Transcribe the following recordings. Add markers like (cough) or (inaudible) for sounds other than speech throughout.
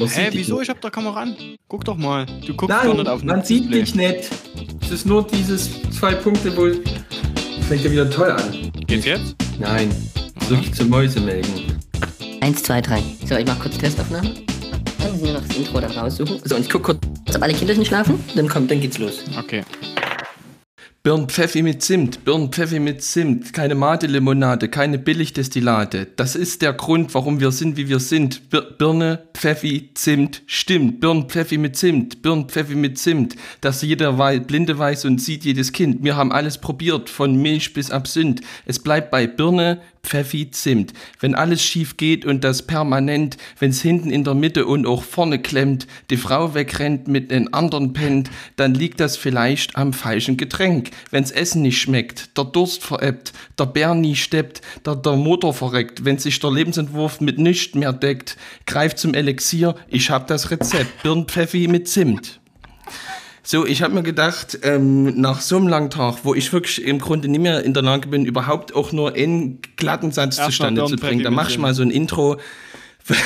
Man Hä, wieso? nicht. Ich hab da Kamera an. Guck doch mal. Du guckst Nein, doch nicht auf man sieht Display. dich nicht. Es ist nur dieses zwei Punkte, wo fängt ja wieder toll an. Geht's jetzt? Nein, zurück zum Mäusemelken. Eins, zwei, drei. So, ich mach kurz Testaufnahme. Dann müssen wir noch das Intro dann raussuchen. So, und ich guck kurz, ob alle Kinder schon schlafen. Dann kommt, dann geht's los. Okay. Birnpfeffi mit Zimt, Birnpfeffi mit Zimt, keine Mate-Limonade, keine Billigdestillate. Das ist der Grund, warum wir sind, wie wir sind. Bir Birne, Pfeffi, Zimt, stimmt. Birnpfeffi mit Zimt, Birnpfeffi mit Zimt. Dass jeder wei Blinde weiß und sieht jedes Kind. Wir haben alles probiert, von Milch bis Absinth. Es bleibt bei Birne, Pfeffi, Zimt. Wenn alles schief geht und das permanent, wenn's hinten in der Mitte und auch vorne klemmt, die Frau wegrennt mit den anderen pennt, dann liegt das vielleicht am falschen Getränk. Wenn's Essen nicht schmeckt, der Durst verebbt, der Bär nie steppt, der, der Motor verreckt, wenn sich der Lebensentwurf mit nichts mehr deckt, greift zum Elixier, ich hab das Rezept, Birnpfeffi mit Zimt. So, ich habe mir gedacht, ähm, nach so einem langen Tag, wo ich wirklich im Grunde nicht mehr in der Lage bin, überhaupt auch nur einen glatten Satz Erstmal zustande zu bringen, da mach ich mal so ein Intro. (laughs)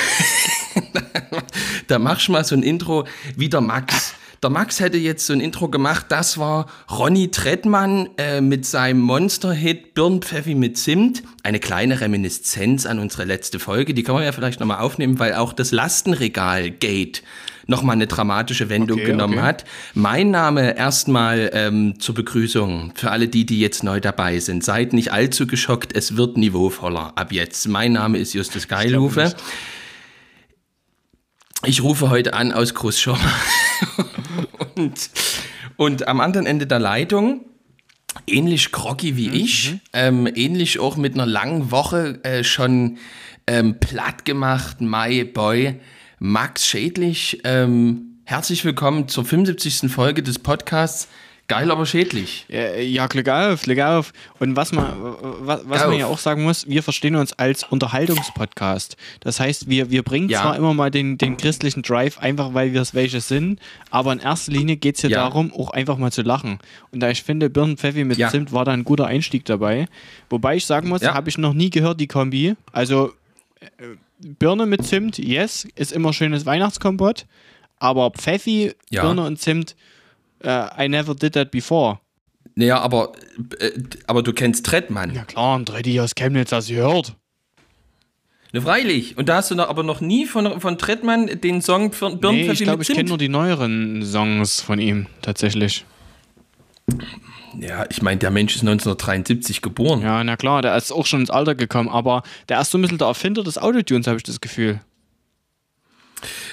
da mach ich mal so ein Intro wie der Max. Der Max hätte jetzt so ein Intro gemacht, das war Ronny Trettmann äh, mit seinem Monster-Hit Birnpfeffi mit Zimt. Eine kleine Reminiszenz an unsere letzte Folge, die kann man ja vielleicht nochmal aufnehmen, weil auch das Lastenregal-Gate nochmal eine dramatische Wendung Okay, genommen okay. hat. Mein Name erstmal ähm, zur Begrüßung für alle die, die jetzt neu dabei sind. Seid nicht allzu geschockt, es wird niveauvoller ab jetzt. Mein Name ist Justus Geilhufe. Ich rufe heute an aus Großschirmer. (laughs) und, und am anderen Ende der Leitung, ähnlich groggy wie ich, ähm, ähnlich auch mit einer langen Woche äh, schon ähm, platt gemacht, my boy, Max Schädlich. Ähm, herzlich willkommen zur 75. Folge des Podcasts. Geil, aber schädlich. Ja, ja, Glück auf, Glück auf. Und was man, was, was man ja auch sagen muss, wir verstehen uns als Unterhaltungspodcast. Das heißt, wir, wir bringen Ja. zwar immer mal den, den christlichen Drive, einfach weil wir es welche sind, aber in erster Linie geht es hier Ja. darum, auch einfach mal zu lachen. Und da ich finde, Birnenpfeffi mit Ja. Zimt war da ein guter Einstieg dabei. Wobei ich sagen muss, Ja. habe ich noch nie gehört, die Kombi. Also äh, Birne mit Zimt, yes, ist immer schönes Weihnachtskompott. Aber Pfeffi, Ja. Birne und Zimt, äh, I never did that before. Naja, aber, äh, aber du kennst Trettmann. Ja klar, ein Dreddy aus Chemnitz, das gehört. Ne, freilich. Und da hast du noch, aber noch nie von, von Trettmann den Song für Nee, ich glaube, ich kenne nur die neueren Songs von ihm, tatsächlich. Ja, ich meine, der Mensch ist 1973 geboren. Ja, na klar, der ist auch schon ins Alter gekommen, aber der ist so ein bisschen der Erfinder des Autotunes, habe ich das Gefühl.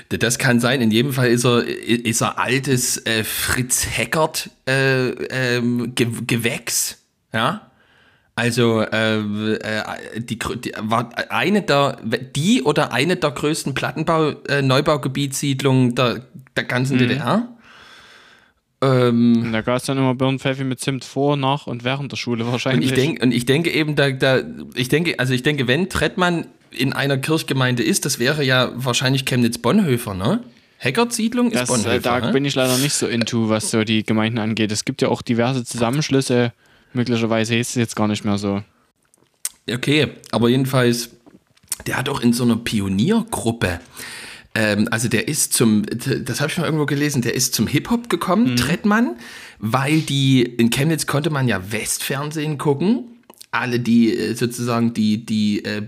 Das kann sein. In jedem Fall ist er, ist er altes äh, Fritz Heckert äh, ähm, Ge Gewächs. Ja. Also äh, äh, die, die war eine der die oder eine der größten Plattenbau äh, Neubaugebietssiedlungen der, der ganzen DDR. Ähm, Und da gab es dann immer Birnenpfeffi mit Zimt vor, nach und während der Schule Und wahrscheinlich. ich, denk, und ich denke eben, da, da, ich denke, also ich denke, wenn Trettmann in einer Kirchgemeinde ist, das wäre ja wahrscheinlich Chemnitz-Bonhoeffer, ne? Heckert-Siedlung ist das, Bonhoeffer. äh, da ne? bin ich leider nicht so into, was so die Gemeinden angeht. Es gibt ja auch diverse Zusammenschlüsse. Möglicherweise ist es jetzt gar nicht mehr so. Okay, aber jedenfalls, der hat auch in so einer Pioniergruppe, ähm, also der ist zum, das habe ich mal irgendwo gelesen, der ist zum Hip-Hop gekommen, Trettmann, weil die, in Chemnitz konnte man ja Westfernsehen gucken. Alle, die äh, sozusagen die, die äh,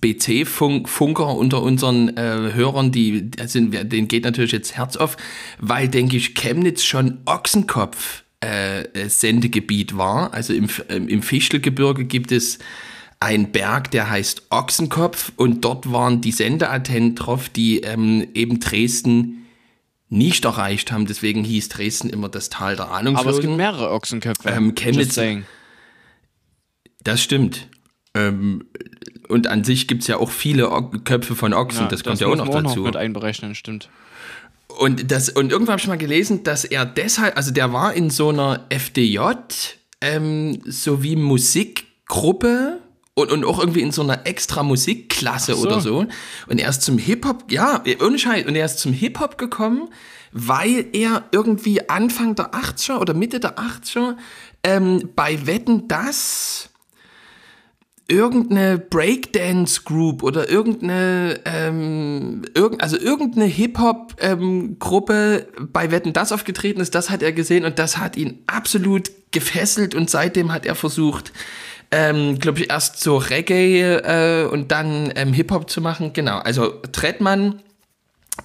BC-Funker unter unseren äh, Hörern, die sind, denen geht natürlich jetzt Herz auf, weil, denke ich, Chemnitz schon Ochsenkopf äh, äh, Sendegebiet war. Also im, im Fichtelgebirge gibt es einen Berg, der heißt Ochsenkopf und dort waren die Sendeantennen drauf, die ähm, eben Dresden nicht erreicht haben. Deswegen hieß Dresden immer das Tal der Aber es gibt Ahnungslosen. mehrere Ochsenköpfe. Ähm, Chemnitz-. Das stimmt. Ähm, und an sich gibt es ja auch viele o Köpfe von Ochsen, das kommt ja auch noch man dazu. mit einberechnen, stimmt. Und, das, und irgendwann habe ich mal gelesen, dass er deshalb, also der war in so einer FDJ, ähm, sowie Musikgruppe und, und auch irgendwie in so einer extra Musikklasse so. oder so. Und er ist zum Hip-Hop, ja, ohne Scheiß, und er ist zum Hip-Hop gekommen, weil er irgendwie Anfang der 80er oder Mitte der 80er ähm, bei Wetten das irgendeine Breakdance Group oder irgendeine, ähm, irgend, also irgendeine Hip-Hop ähm, Gruppe bei Wetten das aufgetreten ist, das hat er gesehen und das hat ihn absolut gefesselt und seitdem hat er versucht, ähm, glaube ich, erst so Reggae äh, und dann ähm, Hip-Hop zu machen. Genau, also Trettmann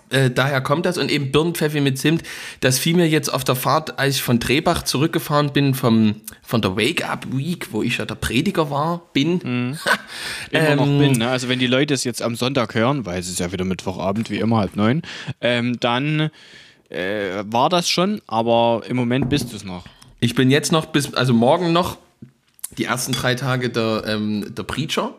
äh, daher kommt das und eben Birnenpfeffi mit Zimt. Das fiel mir jetzt auf der Fahrt, als ich von Drehbach zurückgefahren bin, vom, von der Wake-Up Week, wo ich ja der Prediger war, bin. Mhm. (laughs) immer Ähm, noch bin. Ne? Also wenn die Leute es jetzt am Sonntag hören, weil es ist ja wieder Mittwochabend, wie immer halb neun, ähm, dann äh, war das schon, aber im Moment bist du es noch. Ich bin jetzt noch bis, also morgen noch die ersten drei Tage der, ähm, der Preacher.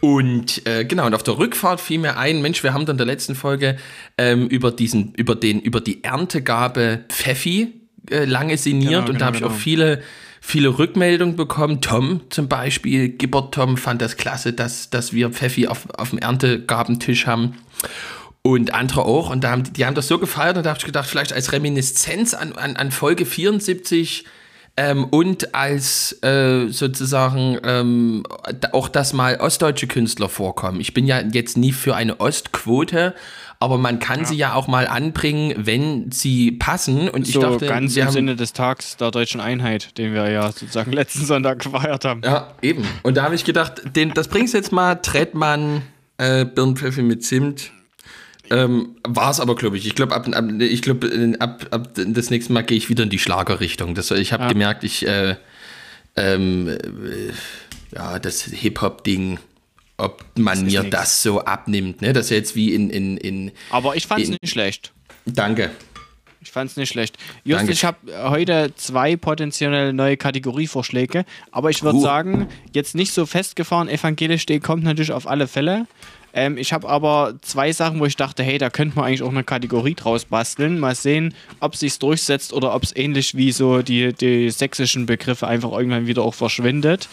Und äh, genau, und auf der Rückfahrt fiel mir ein, Mensch, wir haben dann in der letzten Folge ähm, über diesen, über den, über die Erntegabe Pfeffi äh, lange sinniert Genau, und genau, da habe ich genau. auch viele, viele Rückmeldungen bekommen. Tom zum Beispiel, Gibbert Tom fand das klasse, dass, dass wir Pfeffi auf, auf dem Erntegabentisch haben und andere auch. Und da haben, die haben das so gefeiert und da habe ich gedacht, vielleicht als Reminiszenz an, an, an Folge 74 ähm, und als äh, sozusagen ähm, auch, dass mal ostdeutsche Künstler vorkommen. Ich bin ja jetzt nie für eine Ostquote, aber man kann sie ja auch mal anbringen, wenn sie passen. Und ich so dachte, ganz im Sinne des Tags der deutschen Einheit, den wir ja sozusagen (laughs) letzten Sonntag gefeiert haben. Ja, eben. Und da habe ich gedacht, den, das bringst jetzt mal, Trettmann, äh, Birnenpfeffi mit Zimt. Ähm, war es aber, glaube ich. Ich glaube, ab, ab, ich glaub, äh, ab, ab das nächste Mal gehe ich wieder in die Schlagerrichtung. Das, ich habe Ja. gemerkt, ich, äh, ähm, äh, ja, das Hip-Hop-Ding, ob man ist mir nix. das so abnimmt, ne? Das ist jetzt wie in, in, in, Aber ich fand es nicht schlecht. danke. Ich fand es nicht schlecht. Just, Danke. ich habe heute zwei potenzielle neue Kategorievorschläge, aber ich würde Uh. sagen, jetzt nicht so festgefahren, evangelisch D kommt natürlich auf alle Fälle. Ähm, ich habe aber zwei Sachen, wo ich dachte, hey, da könnte man eigentlich auch eine Kategorie draus basteln. Mal sehen, ob sich's durchsetzt oder ob es ähnlich wie so die, die sächsischen Begriffe einfach irgendwann wieder auch verschwindet.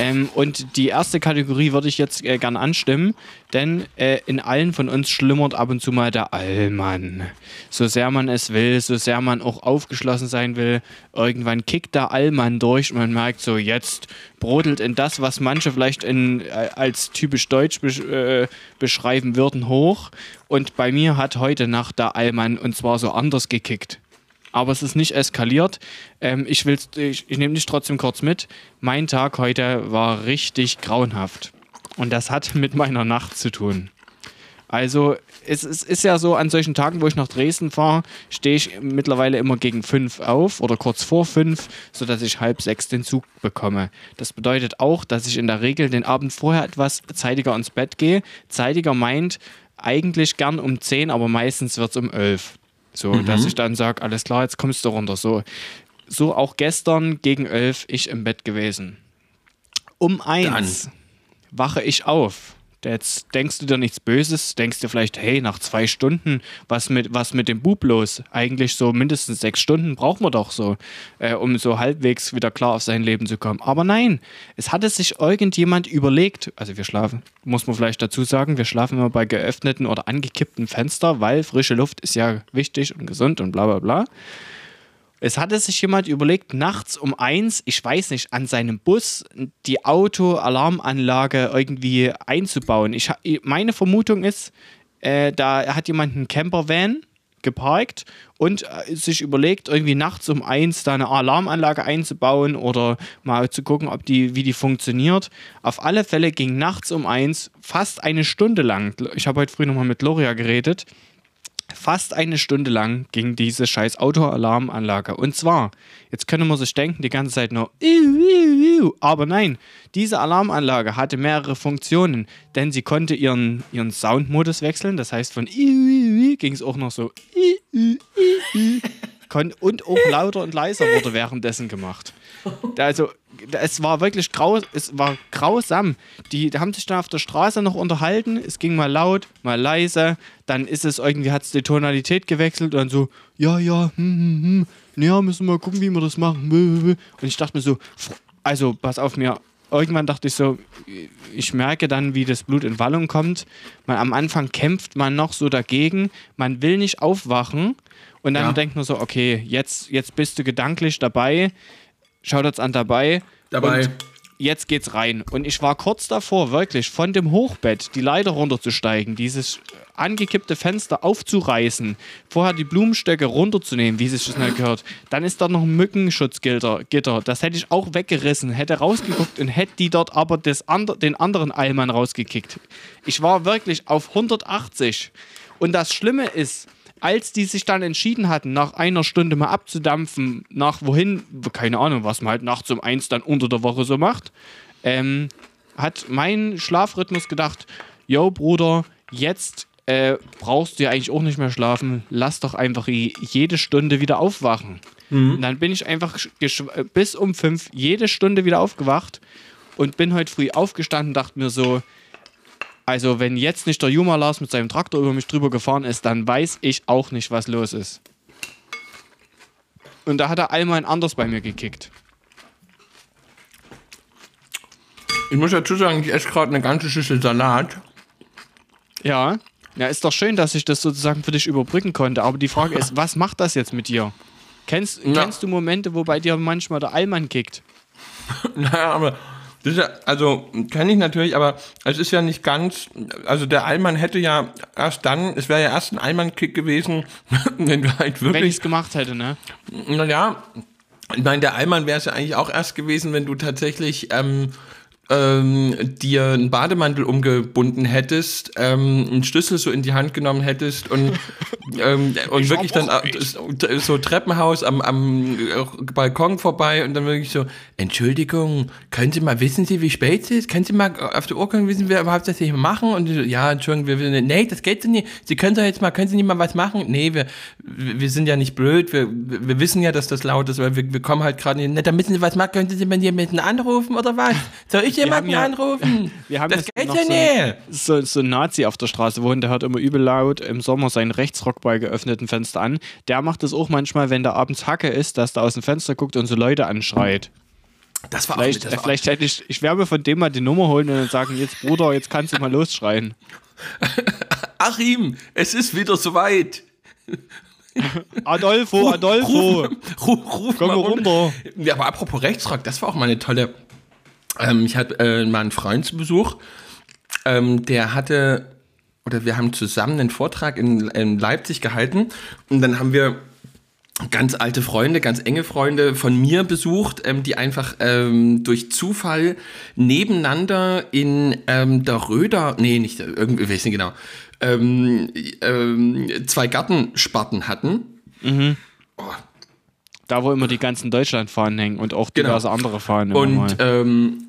Ähm, und die erste Kategorie würde ich jetzt äh, gern anstimmen, denn äh, in allen von uns schlummert ab und zu mal der Allmann. So sehr man es will, so sehr man auch aufgeschlossen sein will, irgendwann kickt der Allmann durch und man merkt so, jetzt brodelt in das, was manche vielleicht in, äh, als typisch deutsch besch äh, beschreiben würden, hoch. Und bei mir hat heute Nacht der Allmann und zwar so anders gekickt aber es ist nicht eskaliert. Ähm, ich ich, ich nehme dich trotzdem kurz mit. Mein Tag heute war richtig grauenhaft. Und das hat mit meiner Nacht zu tun. Also, es, es ist ja so, an solchen Tagen, wo ich nach Dresden fahre, stehe ich mittlerweile immer gegen fünf auf oder kurz vor fünf, sodass ich halb sechs den Zug bekomme. Das bedeutet auch, dass ich in der Regel den Abend vorher etwas zeitiger ins Bett gehe. Zeitiger meint eigentlich gern um zehn, aber meistens wird es um elf. So, dass ich dann sage, alles klar, jetzt kommst du runter. So, so auch gestern gegen elf ich im Bett gewesen. Um eins wache ich auf. Jetzt denkst du dir nichts Böses, denkst dir vielleicht, hey, nach zwei Stunden, was mit, was mit dem Bub los? Eigentlich so mindestens sechs Stunden brauchen wir doch so, äh, um so halbwegs wieder klar auf sein Leben zu kommen. Aber nein, es hatte sich irgendjemand überlegt, also wir schlafen, muss man vielleicht dazu sagen, wir schlafen immer bei geöffneten oder angekippten Fenster, weil frische Luft ist ja wichtig und gesund und bla bla bla. Es hatte sich jemand überlegt, nachts um eins, ich weiß nicht, an seinem Bus die Auto-Alarmanlage irgendwie einzubauen. Ich, meine Vermutung ist, äh, da hat jemand einen Campervan geparkt und äh, sich überlegt, irgendwie nachts um eins da eine Alarmanlage einzubauen oder mal zu gucken, ob die, wie die funktioniert. Auf alle Fälle ging nachts um eins fast eine Stunde lang. Ich habe heute früh nochmal mit Loria geredet fast eine Stunde lang ging diese scheiß Autoalarmanlage. Und zwar, jetzt könnte man sich denken, die ganze Zeit nur, aber nein, diese Alarmanlage hatte mehrere Funktionen, denn sie konnte ihren, ihren Soundmodus wechseln. Das heißt, von ging es auch noch so (laughs) und auch lauter und leiser wurde währenddessen gemacht. Also, es war wirklich grau, es war grausam. Die, die haben sich dann auf der Straße noch unterhalten. Es ging mal laut, mal leise. Dann ist es irgendwie, hat es die Tonalität gewechselt und dann so, ja, ja, hm, hm, hm. Ja, müssen wir mal gucken, wie wir das machen. Und ich dachte mir so, also, pass auf mir. Irgendwann dachte ich so, ich merke dann, wie das Blut in Wallung kommt. Man, am Anfang kämpft man noch so dagegen. Man will nicht aufwachen. Und dann Ja. denkt man so, okay, jetzt, jetzt bist du gedanklich dabei. Schaut uns an dabei. Dabei. Und jetzt geht's rein. Und ich war kurz davor, wirklich von dem Hochbett die Leiter runterzusteigen, dieses angekippte Fenster aufzureißen, vorher die Blumenstöcke runterzunehmen, wie sich das nicht gehört. Dann ist da noch ein Mückenschutzgitter. Gitter. Das hätte ich auch weggerissen, hätte rausgeguckt und hätte die dort aber das ander, den anderen Eilmann rausgekickt. Ich war wirklich auf 180. Und das Schlimme ist, als die sich dann entschieden hatten, nach einer Stunde mal abzudampfen, nach wohin, keine Ahnung, was man halt nachts um eins dann unter der Woche so macht, ähm, hat mein Schlafrhythmus gedacht, yo Bruder, jetzt äh, brauchst du ja eigentlich auch nicht mehr schlafen, lass doch einfach jede Stunde wieder aufwachen. Mhm. Und dann bin ich einfach bis um fünf jede Stunde wieder aufgewacht und bin heute früh aufgestanden, dachte mir so, also, wenn jetzt nicht der Juma Lars mit seinem Traktor über mich drüber gefahren ist, dann weiß ich auch nicht, was los ist. Und da hat er einmal anders bei mir gekickt. Ich muss dazu sagen, ich esse gerade eine ganze Schüssel Salat. Ja. Ja, ist doch schön, dass ich das sozusagen für dich überbrücken konnte. Aber die Frage ist, (laughs) was macht das jetzt mit dir? Kennst, ja. kennst du Momente, wo bei dir manchmal der Allmann kickt? (laughs) naja, aber ja, also kenne ich natürlich, aber es ist ja nicht ganz, also der Allmann hätte ja erst dann, es wäre ja erst ein Allmann-Kick gewesen, (laughs) wenn du halt wirklich... Wenn ich es gemacht hätte, ne? Naja, ich meine, der Allmann wäre es ja eigentlich auch erst gewesen, wenn du tatsächlich ähm, ähm, dir einen Bademantel umgebunden hättest, ähm, einen Schlüssel so in die Hand genommen hättest und, (laughs) ähm, und wirklich dann so Treppenhaus am, am Balkon vorbei und dann wirklich so, Entschuldigung, können Sie mal, wissen Sie, wie spät es ist? Können Sie mal auf der Uhr gucken, wissen wir überhaupt, was hier machen? Und so, ja, Entschuldigung, wir, wir, nee, das geht so nicht. Sie können doch jetzt mal, können Sie nicht mal was machen? Nee, wir, wir sind ja nicht blöd, wir, wir wissen ja, dass das laut ist, weil wir, wir kommen halt gerade nicht, da müssen Sie was machen, können Sie mal jemanden anrufen oder was? Soll ich jemanden ja, anrufen. (laughs) Wir haben das geht ja nicht. So, so ein Nazi auf der Straße wohnt, der hört immer übel laut im Sommer seinen Rechtsrock bei geöffneten Fenster an. Der macht das auch manchmal, wenn der abends Hacke ist, dass der aus dem Fenster guckt und so Leute anschreit. Das war vielleicht, auch, das war vielleicht hätte ich, ich werde mir von dem mal die Nummer holen und dann sagen, jetzt Bruder, jetzt kannst du mal losschreien. (laughs) Achim, es ist wieder soweit. Adolfo, Adolfo. Ruf, ruf, ruf Komm mal runter. Ja, aber apropos Rechtsrock, das war auch mal eine tolle ähm, ich hatte äh, mal einen Freund zu Besuch, ähm, der hatte, oder wir haben zusammen einen Vortrag in, in Leipzig gehalten und dann haben wir ganz alte Freunde, ganz enge Freunde von mir besucht, ähm, die einfach ähm, durch Zufall nebeneinander in ähm, der Röder, nee, nicht irgendwie, weiß nicht genau, ähm, ähm, zwei Gartensparten hatten. Mhm. Oh. Da, wo immer die ganzen Deutschlandfahnen hängen und auch genau. diverse genau. andere Fahnen. Und ähm,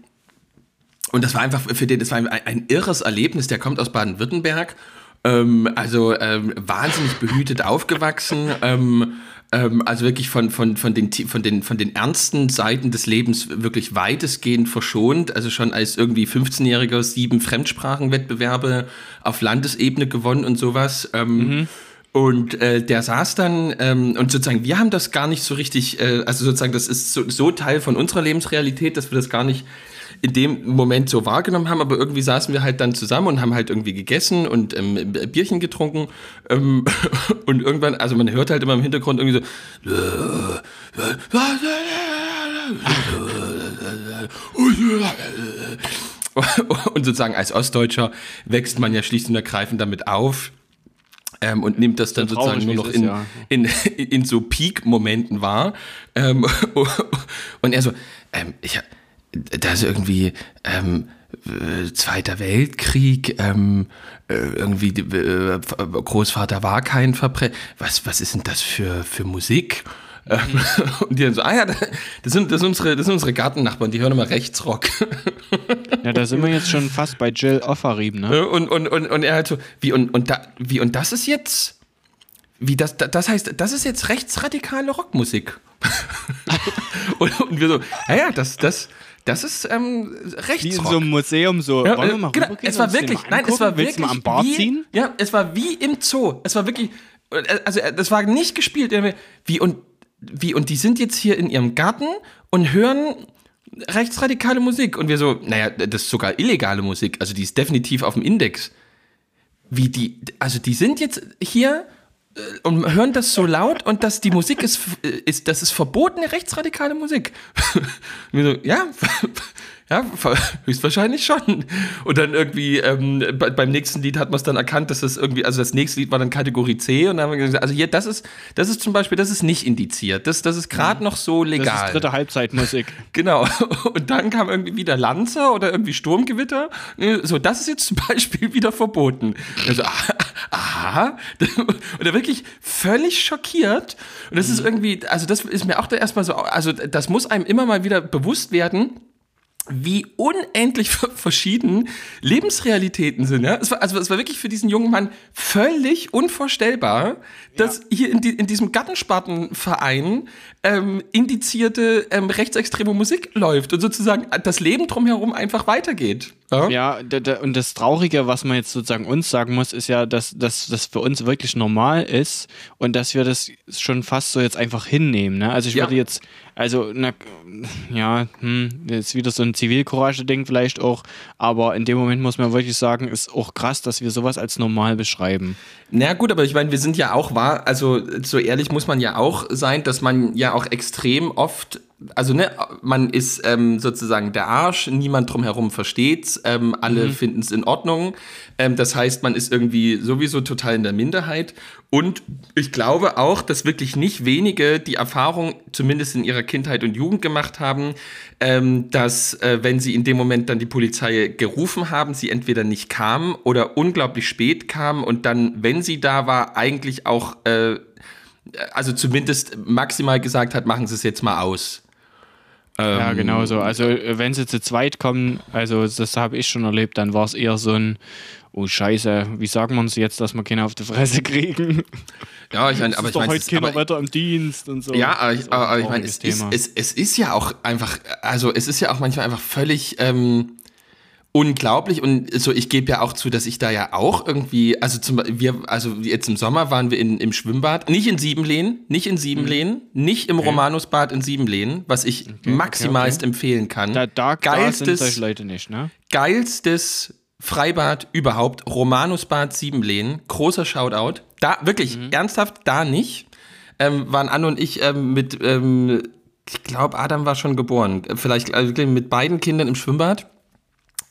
und das war einfach für den, das war ein, ein irres Erlebnis. Der kommt aus Baden-Württemberg, ähm, also ähm, wahnsinnig behütet aufgewachsen. Ähm, ähm, also wirklich von, von, von, den, von, den, von den ernsten Seiten des Lebens wirklich weitestgehend verschont. Also schon als irgendwie 15-Jähriger sieben Fremdsprachenwettbewerbe auf Landesebene gewonnen und sowas. Ähm, mhm. Und äh, der saß dann, ähm, und sozusagen, wir haben das gar nicht so richtig, äh, also sozusagen, das ist so, so Teil von unserer Lebensrealität, dass wir das gar nicht in dem Moment so wahrgenommen haben, aber irgendwie saßen wir halt dann zusammen und haben halt irgendwie gegessen und ähm, Bierchen getrunken ähm, (laughs) und irgendwann, also man hört halt immer im Hintergrund irgendwie so (laughs) und sozusagen als Ostdeutscher wächst man ja schlicht und ergreifend damit auf, ähm, und nimmt das dann so sozusagen nur noch in, ja. in, in, (laughs) in, so Peak-Momenten wahr. Ähm, (laughs) und er so, ähm, ich, da ist irgendwie ähm, äh, Zweiter Weltkrieg, ähm, äh, irgendwie äh, Großvater war kein Verbrecher. Was, was ist denn das für, für Musik? Mhm. (laughs) und die dann so, ah ja, das sind, das sind, unsere, das sind unsere Gartennachbarn, die hören immer Rechtsrock. ja, da sind wir jetzt schon fast bei Jill Offerrieben, ne? Und, und, und, und er halt so, wie und, und, da, wie, und das ist jetzt, wie das, das heißt, das ist jetzt rechtsradikale Rockmusik. (laughs) und, und wir so, naja, das, das, das ist ähm, Rechtsrock. Wie in so einem Museum so. Ja, Wollen wir mal genau, es war wirklich, nein, es war wirklich am Bart wie, ziehen? Ja, es war wie im Zoo. Es war wirklich, also das war nicht gespielt. Wie und wie und die sind jetzt hier in ihrem Garten und hören rechtsradikale Musik und wir so, naja, das ist sogar illegale Musik. Also die ist definitiv auf dem Index. Wie die, also die sind jetzt hier äh, und hören das so laut und dass die Musik ist, ist das ist verbotene rechtsradikale Musik. (laughs) so, ja, Ja, (laughs) höchstwahrscheinlich schon. Und dann irgendwie ähm, bei, beim nächsten Lied hat man es dann erkannt, dass das irgendwie, also das nächste Lied war dann Kategorie C und dann haben wir gesagt, also hier, das ist, das ist zum Beispiel, das ist nicht indiziert. Das, das ist gerade mhm. noch so legal. Das ist dritte Halbzeitmusik. (laughs) genau. Und dann kam irgendwie wieder Lanzer oder irgendwie Sturmgewitter. So, das ist jetzt zum Beispiel wieder verboten. Also, aha. Und er wirklich völlig schockiert. Und das mhm. ist irgendwie, also das ist mir auch da erstmal so, also das muss einem immer mal wieder bewusst werden wie unendlich (laughs) verschieden Lebensrealitäten sind. Ja? Es war, also es war wirklich für diesen jungen Mann völlig unvorstellbar, dass ja. hier in, die, in diesem Gattenspartenverein ähm, indizierte ähm, rechtsextreme Musik läuft und sozusagen das Leben drumherum einfach weitergeht. Ja, ja und das Traurige, was man jetzt sozusagen uns sagen muss, ist ja, dass das für uns wirklich normal ist und dass wir das schon fast so jetzt einfach hinnehmen. Ne? Also ich würde jetzt, also na, ja, hm, ist wieder so ein Zivilcourage-Ding vielleicht auch, aber in dem Moment muss man wirklich sagen, ist auch krass, dass wir sowas als normal beschreiben. Na gut, aber ich meine, wir sind ja auch wahr, also so ehrlich muss man ja auch sein, dass man ja auch extrem oft also ne, man ist ähm, sozusagen der Arsch, niemand drumherum versteht's, ähm, alle mhm. finden es in Ordnung. Ähm, das heißt, man ist irgendwie sowieso total in der Minderheit. Und ich glaube auch, dass wirklich nicht wenige die Erfahrung, zumindest in ihrer Kindheit und Jugend gemacht haben, ähm, dass äh, wenn sie in dem Moment dann die Polizei gerufen haben, sie entweder nicht kam oder unglaublich spät kam und dann, wenn sie da war, eigentlich auch äh, also zumindest maximal gesagt hat, machen Sie es jetzt mal aus. Ähm, ja, genau so. Also, wenn sie zu zweit kommen, also das habe ich schon erlebt, dann war es eher so ein, oh Scheiße, wie sagen wir uns jetzt, dass wir keine auf die Fresse kriegen? Ja, ich meine, aber ich meine, heute keiner weiter im Dienst und so. Ja, aber ich, aber ich meine, es ist, es, es ist ja auch einfach, also es ist ja auch manchmal einfach völlig, ähm, unglaublich und so ich gebe ja auch zu, dass ich da ja auch irgendwie also zum wir also jetzt im Sommer waren wir in, im Schwimmbad, nicht in Siebenlehnen, nicht in Siebenlehnen, mhm. nicht im okay. Romanusbad in Siebenlehnen, was ich okay, maximalst okay, empfehlen kann. Da, da, geilstes da sind Leute nicht, ne? Geilstes Freibad überhaupt, Romanusbad Siebenlehnen, großer Shoutout. Da wirklich mhm. ernsthaft da nicht. Ähm, waren Anne und ich ähm, mit ähm, ich glaube, Adam war schon geboren. Vielleicht also mit beiden Kindern im Schwimmbad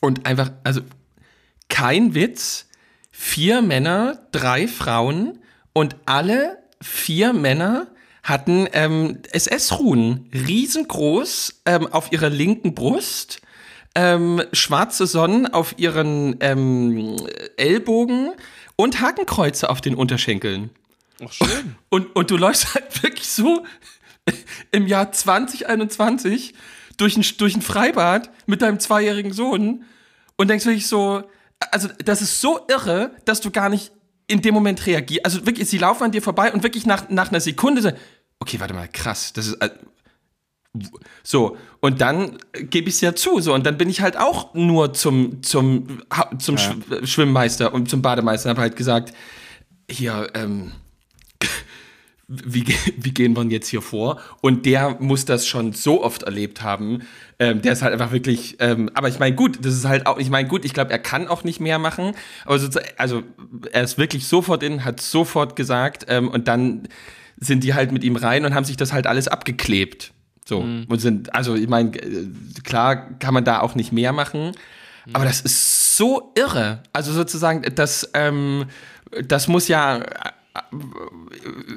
und einfach, also kein Witz, vier Männer, drei Frauen und alle vier Männer hatten ähm, SS-Ruhen, riesengroß ähm, auf ihrer linken Brust, ähm, schwarze Sonnen auf ihren ähm, Ellbogen und Hakenkreuze auf den Unterschenkeln. Ach, schön. (laughs) Und, und du läufst halt wirklich so im Jahr 2021 durch ein, durch ein Freibad mit deinem zweijährigen Sohn und denkst wirklich so, also das ist so irre, dass du gar nicht in dem Moment reagierst. Also wirklich, sie laufen an dir vorbei und wirklich nach, nach einer Sekunde so, okay, warte mal, krass, das ist. Äh, so, und dann gebe ich es ja zu, so, und dann bin ich halt auch nur zum, zum, zum ja. Schwimmmeister und zum Bademeister und habe halt gesagt, hier, ähm, wie, wie gehen wir jetzt hier vor? Und der muss das schon so oft erlebt haben. Ähm, der ist halt einfach wirklich, ähm, aber ich meine, gut, das ist halt auch, ich meine, gut, ich glaube, er kann auch nicht mehr machen. Aber so, also, er ist wirklich sofort in, hat sofort gesagt, ähm, und dann sind die halt mit ihm rein und haben sich das halt alles abgeklebt. So, mhm. und sind, also, ich meine, äh, klar kann man da auch nicht mehr machen. Mhm. Aber das ist so irre. Also sozusagen, das, ähm, das muss ja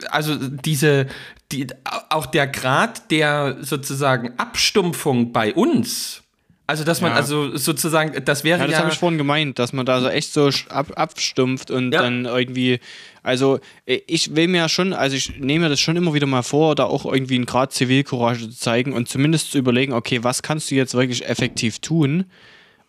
also diese, die, auch der Grad der sozusagen Abstumpfung bei uns, also dass man ja. also sozusagen, das wäre ja. Das ja habe ich vorhin gemeint, dass man da so echt so ab, abstumpft und ja. dann irgendwie, also ich will mir schon, also ich nehme mir das schon immer wieder mal vor, da auch irgendwie einen Grad Zivilcourage zu zeigen und zumindest zu überlegen, okay, was kannst du jetzt wirklich effektiv tun?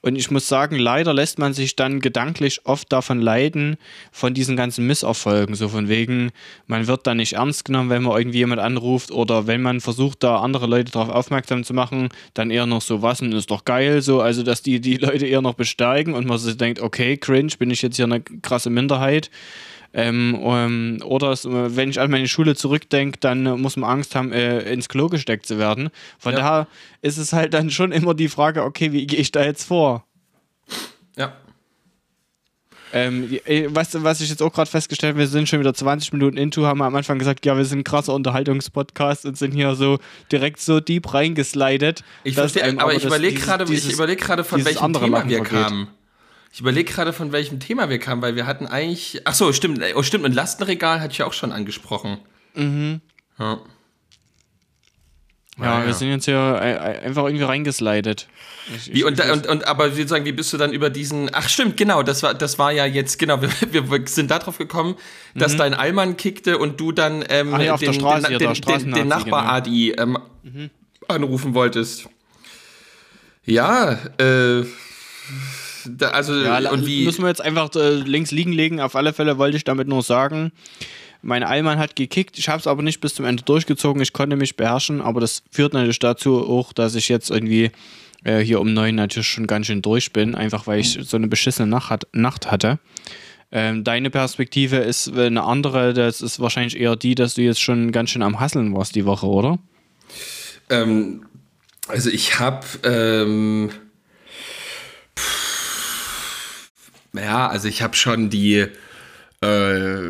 Und ich muss sagen, leider lässt man sich dann gedanklich oft davon leiden, von diesen ganzen Misserfolgen. So von wegen, man wird da nicht ernst genommen, wenn man irgendwie jemand anruft oder wenn man versucht, da andere Leute darauf aufmerksam zu machen, dann eher noch so, was, und ist doch geil, so, also dass die, die Leute eher noch bestärken und man sich denkt, okay, cringe, bin ich jetzt hier eine krasse Minderheit. Ähm, ähm, oder es, wenn ich an meine Schule zurückdenke, dann muss man Angst haben, äh, ins Klo gesteckt zu werden. Von ja. daher ist es halt dann schon immer die Frage, okay, wie gehe ich da jetzt vor? Ja. Ähm, äh, du, was ich jetzt auch gerade festgestellt habe, wir sind schon wieder 20 Minuten into, haben am Anfang gesagt, ja, wir sind ein krasser Unterhaltungspodcast und sind hier so direkt so deep reingeslidet. Ich verstehe, einem aber ich überlege gerade, gerade, von welchem Thema wir vergeht. kamen. Ich überlege gerade, von welchem Thema wir kamen, weil wir hatten eigentlich. Ach so, stimmt. Oh, stimmt. Und Lastenregal hatte ich ja auch schon angesprochen. Mhm. Ja. Ja, Ah, wir sind jetzt hier einfach irgendwie reingeslidet. Ich, Wie, ich- und, und, und aber sozusagen, wie bist du dann über diesen. Ach stimmt, genau, das war, das war ja jetzt, genau, (laughs) wir, wir sind darauf gekommen, dass dein Allmann kickte und du dann ähm, Mhm. Ach ja, auf den, der Straße, den, ja, den, der den, Nachbar genau. Adi ähm, anrufen wolltest. Ja, äh. Da, also, Ja, und wie. müssen wir jetzt einfach äh, links liegen legen. Auf alle Fälle wollte ich damit nur sagen, mein Allmann hat gekickt. Ich habe es aber nicht bis zum Ende durchgezogen. Ich konnte mich beherrschen, aber das führt natürlich dazu auch, dass ich jetzt irgendwie äh, hier um neun natürlich schon ganz schön durch bin, einfach weil ich so eine beschissene Nacht, Nacht hatte. Ähm, deine Perspektive ist eine andere. Das ist wahrscheinlich eher die, dass du jetzt schon ganz schön am Hasseln warst die Woche, oder? Ähm, also ich habe, ähm, ja, also ich habe schon die, äh,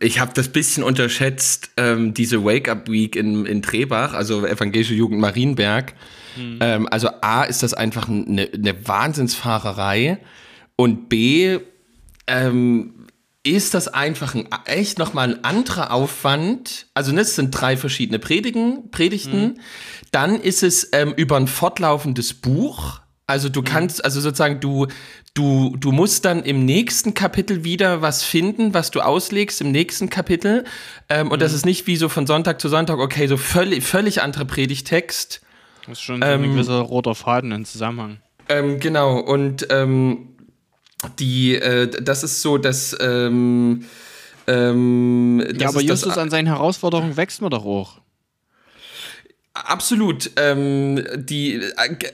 ich habe das bisschen unterschätzt, ähm, diese Wake-up Week in, in Trebach, also Evangelische Jugend Marienberg. Ähm, also A ist das einfach eine, eine Wahnsinnsfahrerei und B ähm, ist das einfach ein, echt nochmal ein anderer Aufwand. Also ne, es sind drei verschiedene Predigen, Predigten. Dann ist es ähm, über ein fortlaufendes Buch. Also du kannst, also sozusagen du, du, du musst dann im nächsten Kapitel wieder was finden, was du auslegst im nächsten Kapitel. Ähm, und das ist nicht wie so von Sonntag zu Sonntag, okay, so völlig, völlig anderer Predigtext. Das ist schon so ein gewisser roter Faden im Zusammenhang. Ähm, genau, und ähm, die, äh, das ist so, dass. Ähm, ähm, Ja, aber das- Justus an seinen Herausforderungen wächst man doch auch. Absolut. Ähm, die, äh,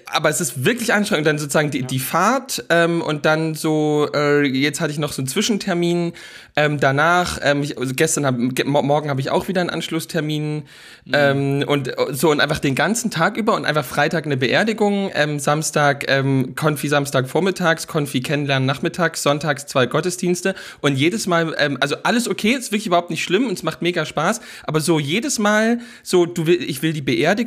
aber es ist wirklich anstrengend. Dann sozusagen die, die Fahrt ähm, und dann so, äh, jetzt hatte ich noch so einen Zwischentermin. Ähm, danach, ähm, ich, also gestern, hab, ge mo- morgen habe ich auch wieder einen Anschlusstermin. Ähm, und äh, so und einfach den ganzen Tag über und einfach Freitag eine Beerdigung, ähm, Samstag ähm, Konfi Samstag vormittags, Konfi kennenlernen nachmittags, sonntags zwei Gottesdienste und jedes Mal, ähm, also alles okay, ist wirklich überhaupt nicht schlimm und es macht mega Spaß, aber so jedes Mal, so du will, ich will die Beerdigung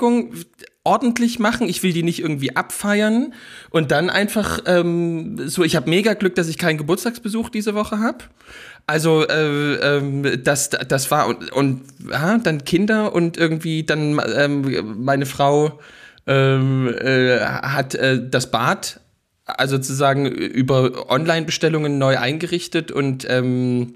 ordentlich machen, ich will die nicht irgendwie abfeiern und dann einfach ähm, so, ich habe mega Glück, dass ich keinen Geburtstagsbesuch diese Woche habe. Also äh, ähm, das, das war und, und ja, dann Kinder und irgendwie dann ähm, meine Frau ähm, äh, hat äh, das Bad also sozusagen über Online-Bestellungen neu eingerichtet und ähm,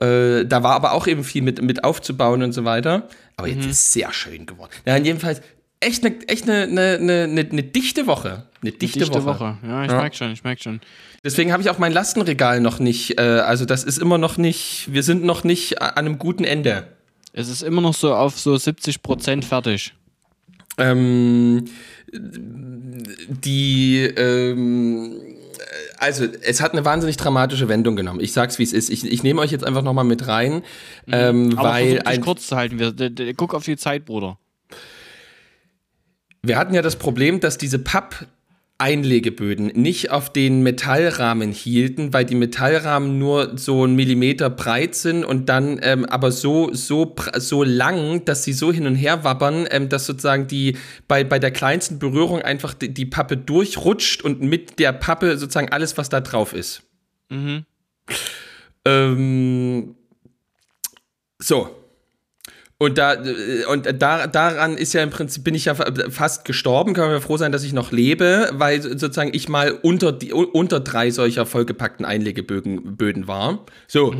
äh, da war aber auch eben viel mit, mit aufzubauen und so weiter. Aber jetzt ist es sehr schön geworden. Ja, jedenfalls echt eine echt eine, eine, eine, eine dichte Woche. Eine dichte, Dichte Woche. Woche. Ja, ich Ja. merke schon, ich merke schon. Deswegen habe ich auch mein Lastenregal noch nicht. Äh, also das ist immer noch nicht. Wir sind noch nicht an einem guten Ende. Es ist immer noch so auf so 70% fertig. Ähm, die, ähm, also es hat eine wahnsinnig dramatische Wendung genommen. Ich sag's wie es ist. Ich, ich nehme euch jetzt einfach nochmal mit rein, ähm, Aber weil ein, kurz zu halten. Wir, d- d- guck auf die Zeit, Bruder. wir hatten ja das Problem, dass diese Papp Einlegeböden nicht auf den Metallrahmen hielten, weil die Metallrahmen nur so einen Millimeter breit sind und dann ähm, aber so so so lang, dass sie so hin und her wabbern, ähm, dass sozusagen die bei bei der kleinsten Berührung einfach die, die Pappe durchrutscht und mit der Pappe sozusagen alles, was da drauf ist. Ähm, so. Und da und da, daran ist ja im Prinzip bin ich ja fa- fast gestorben. Können wir froh sein, dass ich noch lebe, weil sozusagen ich mal unter die unter drei solcher vollgepackten Einlegeböden Böden war. So.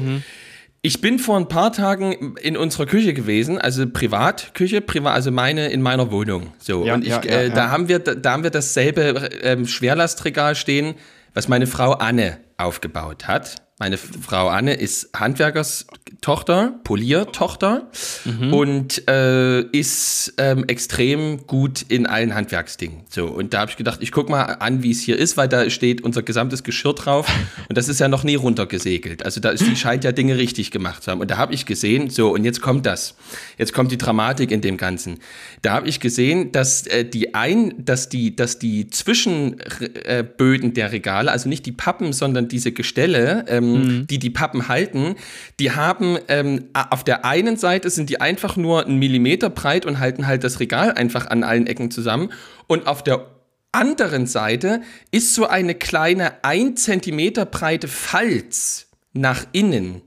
Ich bin vor ein paar Tagen in unserer Küche gewesen, also Privatküche, privat, also meine in meiner Wohnung. So Ja, und ich, ja, ja, äh, ja. da haben wir da, da haben wir dasselbe ähm, Schwerlastregal stehen, was meine Frau Anne aufgebaut hat. Meine Frau Anne ist Handwerkerstochter, Poliertochter und äh, ist ähm, extrem gut in allen Handwerksdingen. So, und da habe ich gedacht, ich guck mal an, wie es hier ist, weil da steht unser gesamtes Geschirr drauf (laughs) und das ist ja noch nie runtergesegelt. Also da ist, die scheint ja Dinge richtig gemacht zu haben. Und da habe ich gesehen, so, und jetzt kommt das. Jetzt kommt die Dramatik in dem Ganzen. Da habe ich gesehen, dass äh, die ein, dass die, dass die Zwischenböden der Regale, also nicht die Pappen, sondern diese Gestelle, ähm, die die Pappen halten, die haben ähm, auf der einen Seite sind die einfach nur einen Millimeter breit und halten halt das Regal einfach an allen Ecken zusammen. Und auf der anderen Seite ist so eine kleine 1 Zentimeter breite Falz nach innen,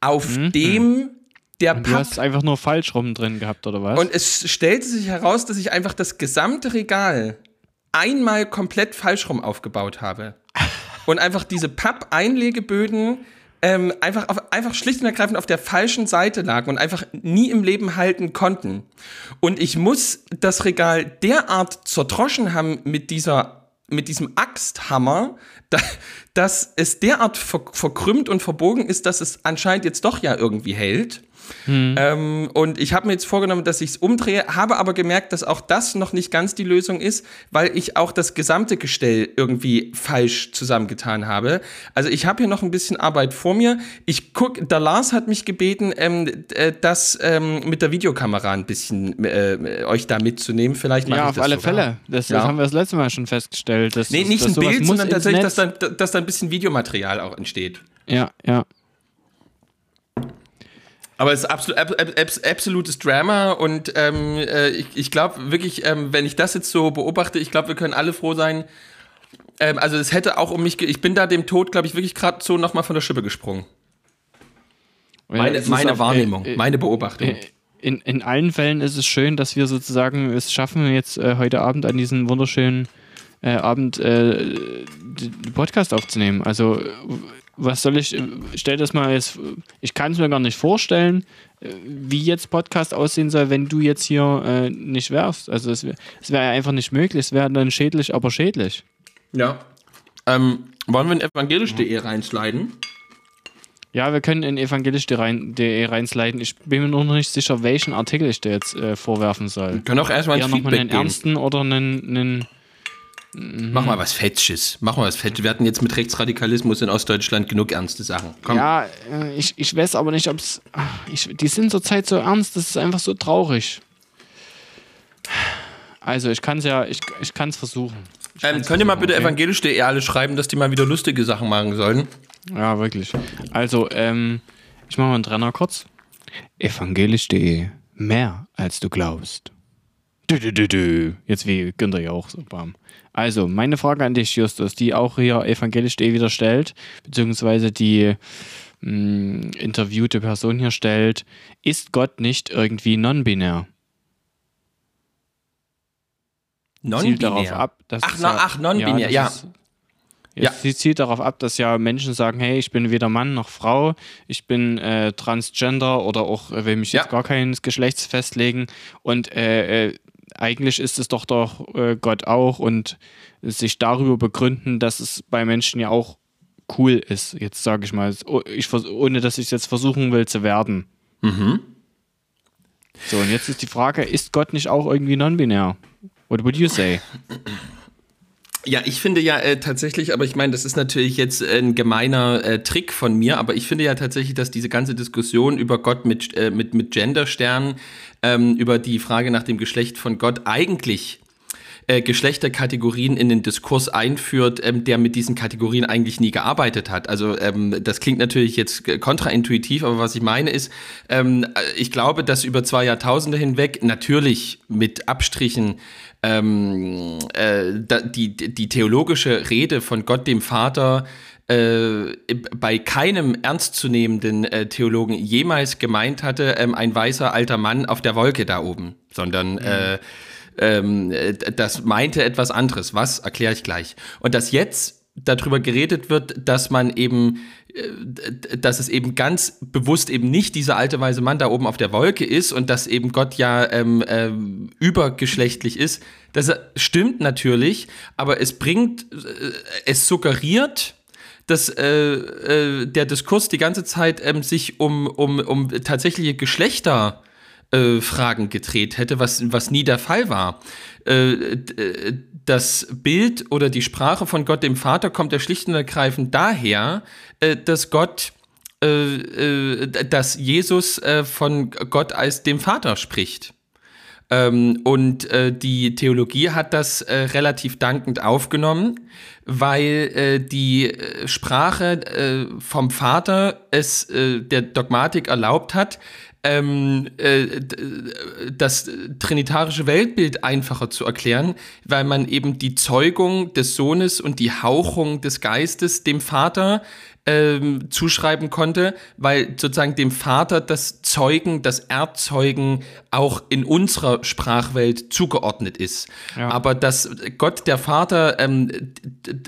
auf dem der Du Papp hast es einfach nur falsch rum drin gehabt, oder was? und es stellte sich heraus, dass ich einfach das gesamte Regal einmal komplett falsch rum aufgebaut habe. Und einfach diese Papp-Einlegeböden ähm, einfach, auf, einfach schlicht und ergreifend auf der falschen Seite lagen und einfach nie im Leben halten konnten. Und ich muss das Regal derart zerdroschen haben mit dieser mit diesem Axthammer, (laughs) da, dass es derart ver verkrümmt und verbogen ist, dass es anscheinend jetzt doch ja irgendwie hält. Ähm, und ich habe mir jetzt vorgenommen, dass ich es umdrehe, habe aber gemerkt, dass auch das noch nicht ganz die Lösung ist, weil ich auch das gesamte Gestell irgendwie falsch zusammengetan habe. Also ich habe hier noch ein bisschen Arbeit vor mir. Ich guck, der Lars hat mich gebeten, ähm, äh, das ähm, mit der Videokamera ein bisschen äh, euch da mitzunehmen. Vielleicht ja, auf alle sogar. Fälle. Das, Ja. das haben wir das letzte Mal schon festgestellt. Dass, Nee, nicht dass ein Bild, sondern tatsächlich, dass da, dass da ein bisschen Videomaterial auch entsteht. Ja, ja. Aber es ist absolut, ab, ab, abs- absolutes Drama und ähm, äh, ich, ich glaube wirklich, ähm, wenn ich das jetzt so beobachte, ich glaube, wir können alle froh sein. Ähm, also es hätte auch um mich, ge ich bin da dem Tod, glaube ich, wirklich gerade so nochmal von der Schippe gesprungen. Meine, meine auf- Wahrnehmung, äh, äh, meine Beobachtung. äh, In, in allen Fällen ist es schön, dass wir sozusagen es schaffen, jetzt äh, heute Abend an diesem wunderschönen äh, Abend äh, den Podcast aufzunehmen. Also, äh, was soll ich, äh, stell das mal jetzt, ich kann es mir gar nicht vorstellen, äh, wie jetzt Podcast aussehen soll, wenn du jetzt hier äh, nicht wärst. Also, es, wär- wäre ja einfach nicht möglich. Es wäre dann schädlich, aber schädlich. ja. Ähm, wollen wir in evangelisch.de reinsliden? Ja, wir können in evangelisch.de de reinsliden. Ich bin mir noch nicht sicher, welchen Artikel ich dir jetzt äh, vorwerfen soll. Können auch erstmal ein nochmal Feedback einen geben. ernsten oder einen, einen Mach mal was Fetsches. Mach mal was Fetsches. Wir hatten jetzt mit Rechtsradikalismus in Ostdeutschland genug ernste Sachen. Komm. Ja, äh, ich, ich weiß aber nicht, ob es. Die sind zurzeit so ernst, das ist einfach so traurig. Also, ich kann es ja, ich, ich kann es versuchen. Ich ähm, könnt ihr mal bitte okay? evangelisch.de alle schreiben, dass die mal wieder lustige Sachen machen sollen? Ja, wirklich. Also, ähm, ich mache mal einen Trenner kurz. Evangelisch.de. Mehr als du glaubst. Dü, dü, dü, dü. Jetzt wie Günther ja auch so bam. Also, meine Frage an dich, Justus, die auch hier evangelisch.de wieder stellt, beziehungsweise die mh, interviewte Person hier stellt, ist Gott nicht irgendwie non-binär? Non-binär. ab, Ach, non-binär, ja. Ja. ja. Sie zielt darauf ab, dass ja Menschen sagen, hey, ich bin weder Mann noch Frau, ich bin äh, transgender oder auch äh, will mich Ja. jetzt gar keines Geschlechts festlegen und äh, äh, eigentlich ist es doch doch äh, Gott auch und sich darüber begründen, dass es bei Menschen ja auch cool ist, jetzt sage ich mal, oh, ich, ohne dass ich es jetzt versuchen will zu werden. Mhm. So, und jetzt ist die Frage, ist Gott nicht auch irgendwie non-binär? What would you say? Ja, ich finde ja äh, tatsächlich, aber ich meine, das ist natürlich jetzt ein gemeiner äh, Trick von mir, aber ich finde ja tatsächlich, dass diese ganze Diskussion über Gott mit, äh, mit, mit Gendersternen, ähm, über die Frage nach dem Geschlecht von Gott eigentlich äh, Geschlechterkategorien in den Diskurs einführt, ähm, der mit diesen Kategorien eigentlich nie gearbeitet hat. Also ähm, das klingt natürlich jetzt kontraintuitiv, aber was ich meine ist, ähm, äh, ich glaube, dass über zwei Jahrtausende hinweg natürlich mit Abstrichen ähm, äh, die, die theologische Rede von Gott dem Vater äh, bei keinem ernstzunehmenden äh, Theologen jemals gemeint hatte, ähm, ein weißer alter Mann auf der Wolke da oben, sondern äh, ähm, äh, das meinte etwas anderes. Was? Erkläre ich gleich. Und dass jetzt darüber geredet wird, dass man eben, äh, dass es eben ganz bewusst eben nicht dieser alte weise Mann da oben auf der Wolke ist und dass eben Gott ja ähm, ähm, übergeschlechtlich ist. Das stimmt natürlich, aber es bringt, äh, es suggeriert, dass äh, äh, der Diskurs die ganze Zeit ähm, sich um, um, um tatsächliche Geschlechter äh, Fragen gedreht hätte, was, was nie der Fall war. Äh, äh, das Bild oder die Sprache von Gott dem Vater kommt ja schlicht und ergreifend daher, dass Gott dass Jesus von Gott als dem Vater spricht. Ähm, und äh, die Theologie hat das äh, relativ dankend aufgenommen, weil äh, die Sprache vom Vater es der Dogmatik erlaubt hat, ähm, äh, das trinitarische Weltbild einfacher zu erklären, weil man eben die Zeugung des Sohnes und die Hauchung des Geistes dem Vater ähm, zuschreiben konnte, weil sozusagen dem Vater das Zeugen, das Erzeugen auch in unserer Sprachwelt zugeordnet ist. Ja. Aber dass Gott der Vater, ähm,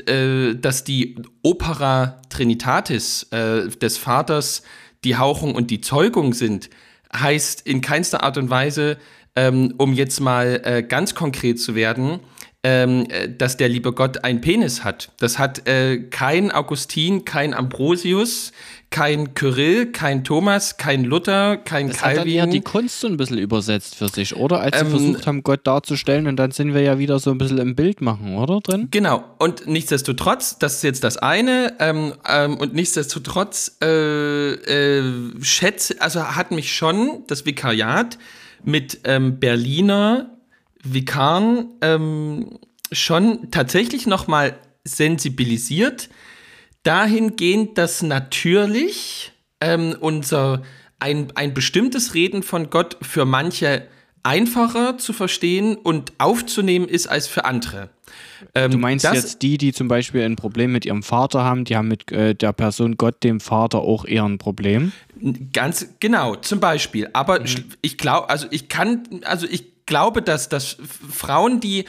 äh, dass die Opera Trinitatis äh, des Vaters die Hauchung und die Zeugung sind, heißt in keinster Art und Weise, ähm, um jetzt mal äh, ganz konkret zu werden, ähm, äh, dass der liebe Gott einen Penis hat. Das hat äh, kein Augustin, kein Ambrosius, kein Kyrill, kein Thomas, kein Luther, kein das Calvin. Das hat dann ja die Kunst so ein bisschen übersetzt für sich, oder? Als sie ähm, versucht haben, Gott darzustellen und dann sind wir ja wieder so ein bisschen im Bild machen, oder drin? Genau. Und nichtsdestotrotz, das ist jetzt das eine, ähm, ähm, und nichtsdestotrotz äh, äh, schätze, also hat mich schon das Vikariat mit ähm, Berliner Vikaren ähm, schon tatsächlich nochmal sensibilisiert, dahingehend, dass natürlich ähm, unser ein, ein bestimmtes Reden von Gott für manche einfacher zu verstehen und aufzunehmen ist als für andere. Ähm, du meinst jetzt die, die zum Beispiel ein Problem mit ihrem Vater haben, die haben mit äh, der Person Gott, dem Vater, auch eher ein Problem? Ganz genau, zum Beispiel. Aber mhm. ich glaube, also ich kann, also ich glaube, dass, dass Frauen, die,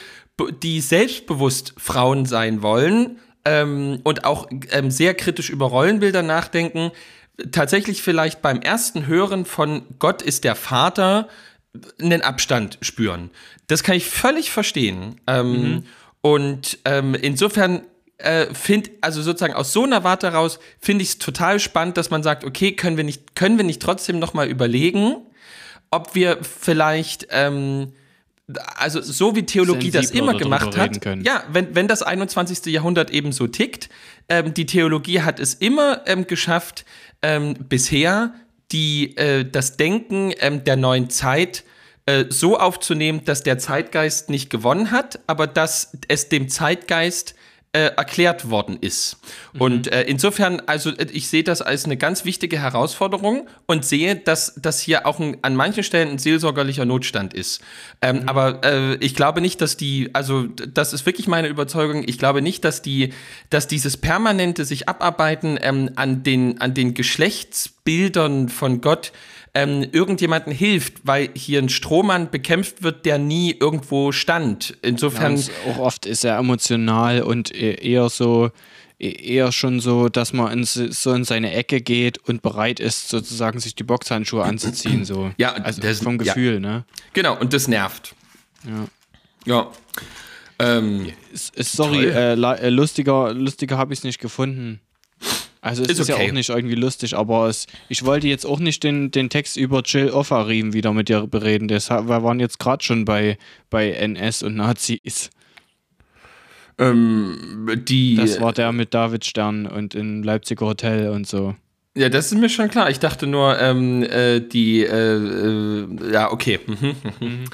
die selbstbewusst Frauen sein wollen ähm, und auch ähm, sehr kritisch über Rollenbilder nachdenken, tatsächlich vielleicht beim ersten Hören von Gott ist der Vater einen Abstand spüren. Das kann ich völlig verstehen. Ähm, mhm. Und ähm, insofern äh, finde, also sozusagen aus so einer Warte raus, finde ich es total spannend, dass man sagt, okay, können wir nicht, können wir nicht trotzdem nochmal überlegen, ob wir vielleicht, ähm, also so wie Theologie das immer gemacht hat, ja, wenn, wenn das 21. Jahrhundert eben so tickt, ähm, die Theologie hat es immer ähm, geschafft, ähm, bisher die, äh, das Denken ähm, der neuen Zeit äh, so aufzunehmen, dass der Zeitgeist nicht gewonnen hat, aber dass es dem Zeitgeist äh, erklärt worden ist. Mhm. Und äh, insofern, also äh, ich sehe das als eine ganz wichtige Herausforderung und sehe, dass das hier auch ein, an manchen Stellen ein seelsorgerlicher Notstand ist. Ähm, mhm. Aber äh, ich glaube nicht, dass die, also das ist wirklich meine Überzeugung, ich glaube nicht, dass die, dass dieses permanente sich abarbeiten ähm, an den, an den Geschlechtsbildern von Gott ähm, irgendjemanden hilft, weil hier ein Strohmann bekämpft wird, der nie irgendwo stand. Insofern. Ja, auch oft ist er emotional und e-, eher so e-, eher schon so, dass man in, so in seine Ecke geht und bereit ist, sozusagen sich die Boxhandschuhe anzuziehen. So. Ja, also das, vom Gefühl, ja. ne? Genau, und das nervt. Ja. Ja. Ähm, sorry, äh, äh, lustiger, lustiger habe ich es nicht gefunden. Also es ist, ist okay. ja auch nicht irgendwie lustig, aber es, ich wollte jetzt auch nicht den, den Text über Jill Offarim wieder mit dir bereden. Das, wir waren jetzt gerade schon bei, bei NS und Nazis. Ähm, die, das war der mit David Stern und im Leipziger Hotel und so. Ja, das ist mir schon klar. Ich dachte nur, ähm, äh, die, äh, äh, ja, okay. Mhm, mhm. mhm.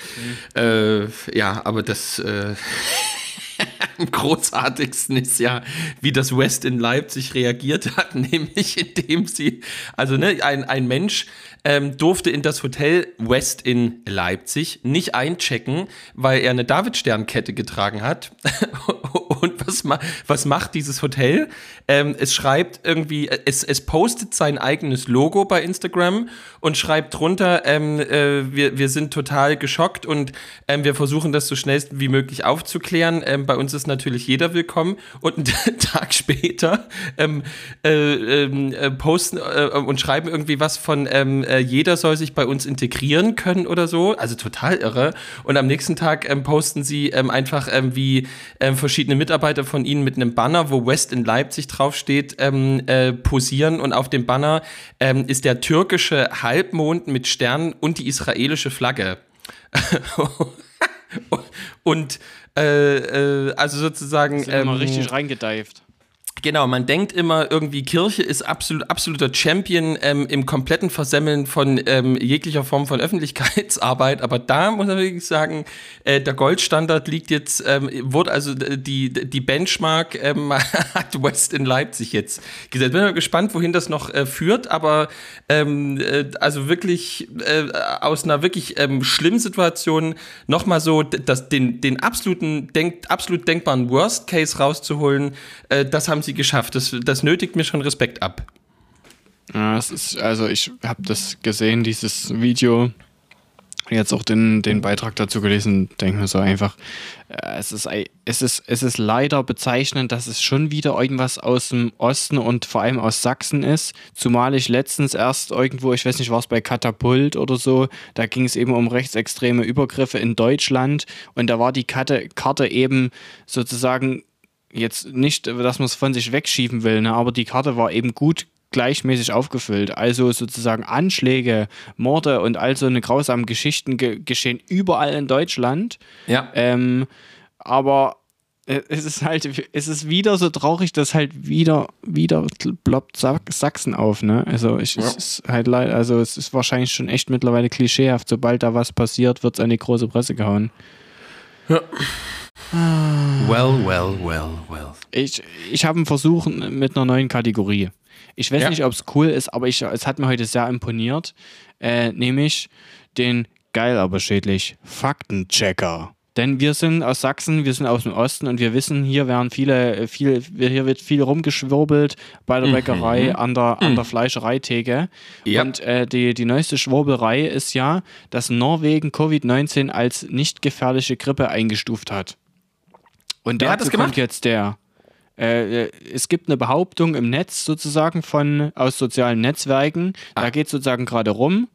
(laughs) Äh, ja, aber das. (laughs) (laughs) Am großartigsten ist ja, wie das West in Leipzig reagiert hat, (laughs) nämlich indem sie, also ne, ein, ein Mensch ähm, durfte in das Hotel West in Leipzig nicht einchecken, weil er eine Davidsternkette getragen hat. (laughs) Und was, ma was macht dieses Hotel? Ähm, es schreibt irgendwie, es, es postet sein eigenes Logo bei Instagram und schreibt drunter, ähm, äh, wir, wir sind total geschockt und ähm, wir versuchen das so schnell wie möglich aufzuklären. Ähm, bei uns ist natürlich jeder willkommen. Und (laughs) einen Tag später ähm, äh, ähm, äh, posten äh, und schreiben irgendwie was von ähm, äh, jeder soll sich bei uns integrieren können oder so. Also total irre. Und am nächsten Tag ähm, posten sie ähm, einfach, ähm, wie ähm, verschiedene Mitarbeiter von ihnen mit einem Banner, wo West in Leipzig draufsteht, ähm, äh, posieren und auf dem Banner ist der türkische Halbmond mit Sternen und die israelische Flagge. (laughs) und äh, äh, also sozusagen. Sind ähm, richtig reingedeift. Genau, man denkt immer irgendwie, Kirche ist absolut, absoluter Champion ähm, im kompletten Versemmeln von ähm, jeglicher Form von (laughs) Öffentlichkeitsarbeit. Aber da muss man wirklich sagen, äh, der Goldstandard liegt jetzt, ähm, wurde also die, die Benchmark ähm, (laughs) hat West in Leipzig jetzt gesetzt. Bin mal gespannt, wohin das noch äh, führt, aber ähm, äh, also wirklich äh, aus einer wirklich ähm, schlimmen Situation nochmal so das, den, den absoluten, denk, absolut denkbaren Worst Case rauszuholen, äh, das haben sie geschafft. Das, das nötigt mir schon Respekt ab. Ja, es ist, also ich habe das gesehen, dieses Video, jetzt auch den, den Beitrag dazu gelesen, denke mir so einfach, äh, es, ist, es, ist, es ist leider bezeichnend, dass es schon wieder irgendwas aus dem Osten und vor allem aus Sachsen ist. Zumal ich letztens erst irgendwo, ich weiß nicht, war es bei Katapult oder so, da ging es eben um rechtsextreme Übergriffe in Deutschland und da war die Karte, Karte eben sozusagen jetzt nicht, dass man es von sich wegschieben will, ne, aber die Karte war eben gut gleichmäßig aufgefüllt. Also sozusagen Anschläge, Morde und all so eine grausamen Geschichten ge geschehen überall in Deutschland. Ja. Ähm, aber äh, es ist halt, es ist wieder so traurig, dass halt wieder, wieder ploppt Sachsen auf, ne? Also ich, ja. es ist halt leid, also es ist wahrscheinlich schon echt mittlerweile klischeehaft. Sobald da was passiert, wird es an die große Presse gehauen. Ja. Well, well, well, well. Ich, ich habe einen Versuch mit einer neuen Kategorie. Ich weiß ja. nicht, ob es cool ist, aber ich, es hat mir heute sehr imponiert. Äh, nämlich den geil, aber schädlich Faktenchecker. Denn wir sind aus Sachsen, wir sind aus dem Osten und wir wissen, hier werden viele, viel, hier wird viel rumgeschwurbelt bei der mhm. Bäckerei, mhm. an der, an der mhm. Fleischereitheke. Ja. Und äh, die, die neueste Schwurbelei ist ja, dass Norwegen Covid-19 als nicht gefährliche Grippe eingestuft hat. Und Wer dazu kommt jetzt der. Äh, äh, es gibt eine Behauptung im Netz sozusagen von aus sozialen Netzwerken. Ah. Da geht sozusagen gerade rum.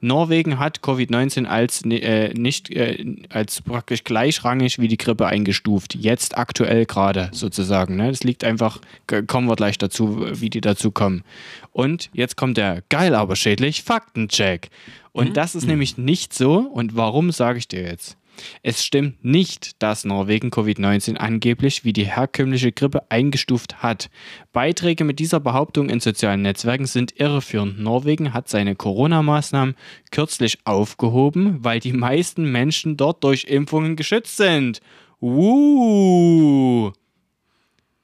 Norwegen hat Covid-19 als äh, nicht äh, als praktisch gleichrangig wie die Grippe eingestuft. Jetzt aktuell gerade sozusagen. Ne? Das liegt einfach, kommen wir gleich dazu, wie die dazu kommen. Und jetzt kommt der geil aber schädlich Faktencheck. Und mhm. das ist mhm. nämlich nicht so. Und warum sage ich dir jetzt? Es stimmt nicht, dass Norwegen Covid-19 angeblich wie die herkömmliche Grippe eingestuft hat. Beiträge mit dieser Behauptung in sozialen Netzwerken sind irreführend. Norwegen hat seine Corona-Maßnahmen kürzlich aufgehoben, weil die meisten Menschen dort durch Impfungen geschützt sind. Uh.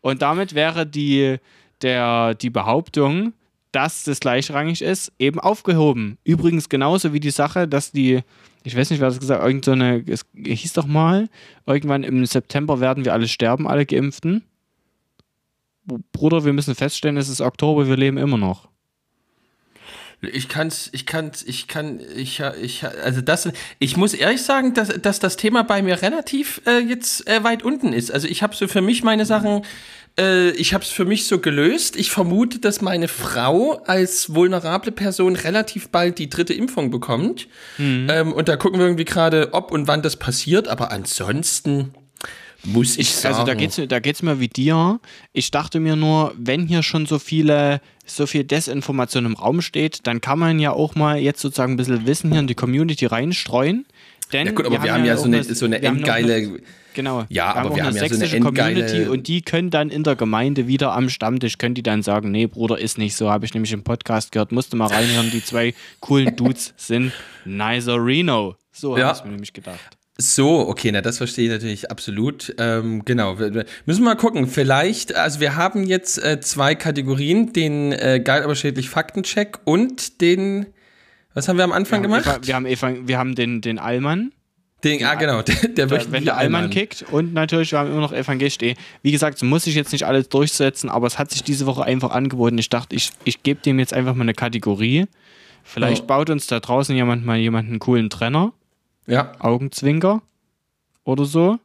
Und damit wäre die, der, die Behauptung, dass das gleichrangig ist, eben aufgehoben. Übrigens genauso wie die Sache, dass die ich weiß nicht, wer das gesagt hat, irgend so eine, es hieß doch mal, irgendwann im September werden wir alle sterben, alle Geimpften. Bruder, wir müssen feststellen, es ist Oktober, wir leben immer noch. Ich kann's, ich kann's, ich kann, ich, ich, also das, ich muss ehrlich sagen, dass, dass das Thema bei mir relativ äh, jetzt äh, weit unten ist. Also ich habe so für mich meine Sachen äh, ich habe es für mich so gelöst. Ich vermute, dass meine Frau als vulnerable Person relativ bald die dritte Impfung bekommt. Mhm. Ähm, und da gucken wir irgendwie gerade, ob und wann das passiert. Aber ansonsten muss ich, ich sagen. Also da geht's, da geht's mir wie dir. Ich dachte mir nur, wenn hier schon so viele, so viel Desinformation im Raum steht, dann kann man ja auch mal jetzt sozusagen ein bisschen Wissen hier in die Community reinstreuen. Denn ja gut, aber wir, wir haben, ja so eine, so eine endgeile Genau. Ja, wir aber wir haben ja so eine Community und die können dann in der Gemeinde wieder am Stammtisch, können die dann sagen, nee, Bruder, ist nicht so, habe ich nämlich im Podcast gehört, musste mal reinhören, die zwei coolen (laughs) Dudes sind Nicer Reno. So ja. habe ich mir nämlich gedacht. So, okay, na das verstehe ich natürlich absolut. Ähm, genau, wir, wir müssen mal gucken. Vielleicht, also wir haben jetzt äh, zwei Kategorien, den äh, geil aber schädlich Faktencheck und den, was haben wir am Anfang wir gemacht? Eva, wir haben, Eva, wir haben den, den Allmann. Den, ah, genau, (laughs) der, der da, Wenn der Allmann kickt und natürlich, wir haben immer noch evangelisch.de. Wie gesagt, so muss ich jetzt nicht alles durchsetzen, aber es hat sich diese Woche einfach angeboten. Ich dachte, ich, ich gebe dem jetzt einfach mal eine Kategorie. Vielleicht oh. baut uns da draußen jemand mal jemanden einen coolen Trenner. Ja. Augenzwinker. Oder so.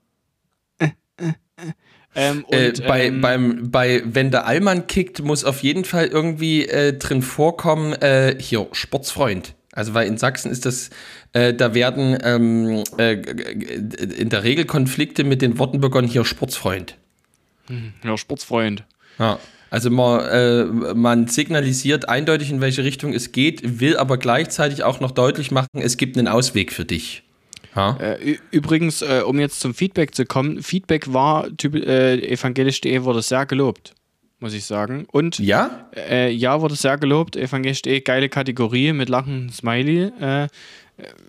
Ähm, äh, und, äh, bei, ähm, beim, bei, wenn der Allmann kickt, muss auf jeden Fall irgendwie äh, drin vorkommen, äh, hier, Sportsfreund. Also, weil in Sachsen ist das äh, da werden ähm, äh, in der Regel Konflikte mit den Worten begonnen, hier Sportsfreund. Ja, Sportsfreund. Ja. Also man, äh, man signalisiert eindeutig, in welche Richtung es geht, will aber gleichzeitig auch noch deutlich machen, es gibt einen Ausweg für dich. Ja. Äh, übrigens, äh, um jetzt zum Feedback zu kommen, Feedback war, äh, evangelisch.de wurde sehr gelobt, muss ich sagen. Und Ja? Äh, ja, wurde sehr gelobt. Evangelisch.de, geile Kategorie mit lachenden Smiley. Äh, äh,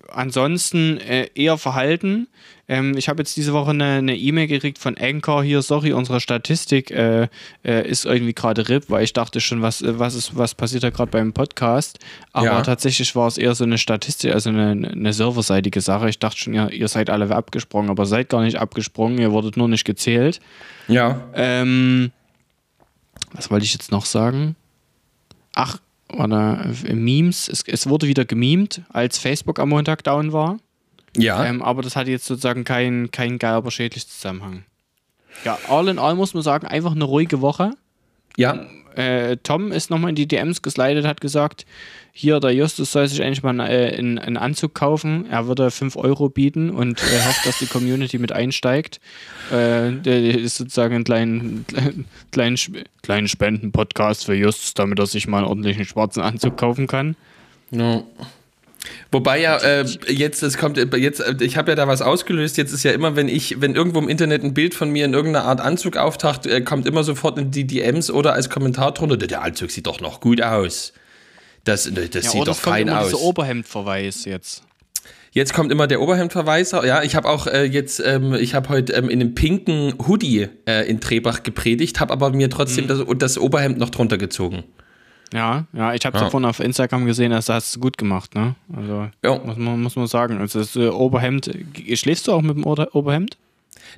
ansonsten äh, eher verhalten. Ähm, ich habe jetzt diese Woche eine E-Mail gekriegt von Anchor hier, sorry, unsere Statistik äh, äh, ist irgendwie gerade RIP, weil ich dachte schon, was, äh, was, ist, was passiert da gerade beim Podcast. Aber Ja. tatsächlich war es eher so eine Statistik, also eine, eine serverseitige Sache. Ich dachte schon, ihr, ihr seid alle abgesprungen, aber seid gar nicht abgesprungen, ihr wurdet nur nicht gezählt. Ja. Ähm, was wollte ich jetzt noch sagen? Ach, warte, äh, Memes. Es, es wurde wieder gemimt, als Facebook am Montag down war. Ja. Ähm, aber das hatte jetzt sozusagen keinen kein geil, aber schädlich Zusammenhang. Ja, all in all muss man sagen, einfach eine ruhige Woche. Ja. Äh, Tom ist nochmal in die DMs geslidet, hat gesagt, hier, der Justus soll sich eigentlich mal äh, einen, einen Anzug kaufen. Er würde 5 Euro bieten und äh, hofft, dass die Community mit einsteigt. Äh, der ist sozusagen ein kleinen, (laughs) kleinen, kleinen Spenden-Podcast für Justus, damit er sich mal einen ordentlichen schwarzen Anzug kaufen kann. Ja. Wobei ja äh, jetzt, es kommt jetzt, äh, ich habe ja da was ausgelöst. Jetzt ist ja immer, wenn ich, wenn irgendwo im Internet ein Bild von mir in irgendeiner Art Anzug auftaucht, äh, kommt immer sofort in die DMs oder als Kommentar drunter, der Anzug sieht doch noch gut aus. Das, das Ja, sieht oder doch es kommt fein immer aus. dieser Oberhemdverweis jetzt. Jetzt kommt immer der Oberhemdverweis. Ja, ich habe auch äh, jetzt, ähm, ich habe heute ähm, in einem pinken Hoodie äh, in Trebach gepredigt, habe aber mir Mhm. trotzdem das, das Oberhemd noch drunter gezogen. Ja, ja, ich habe es Ja. vorhin auf Instagram gesehen, das hast du gut gemacht, ne? Also, Ja. muss, man, muss man sagen. Also, das äh, Oberhemd, schläfst du auch mit dem Ober Oberhemd?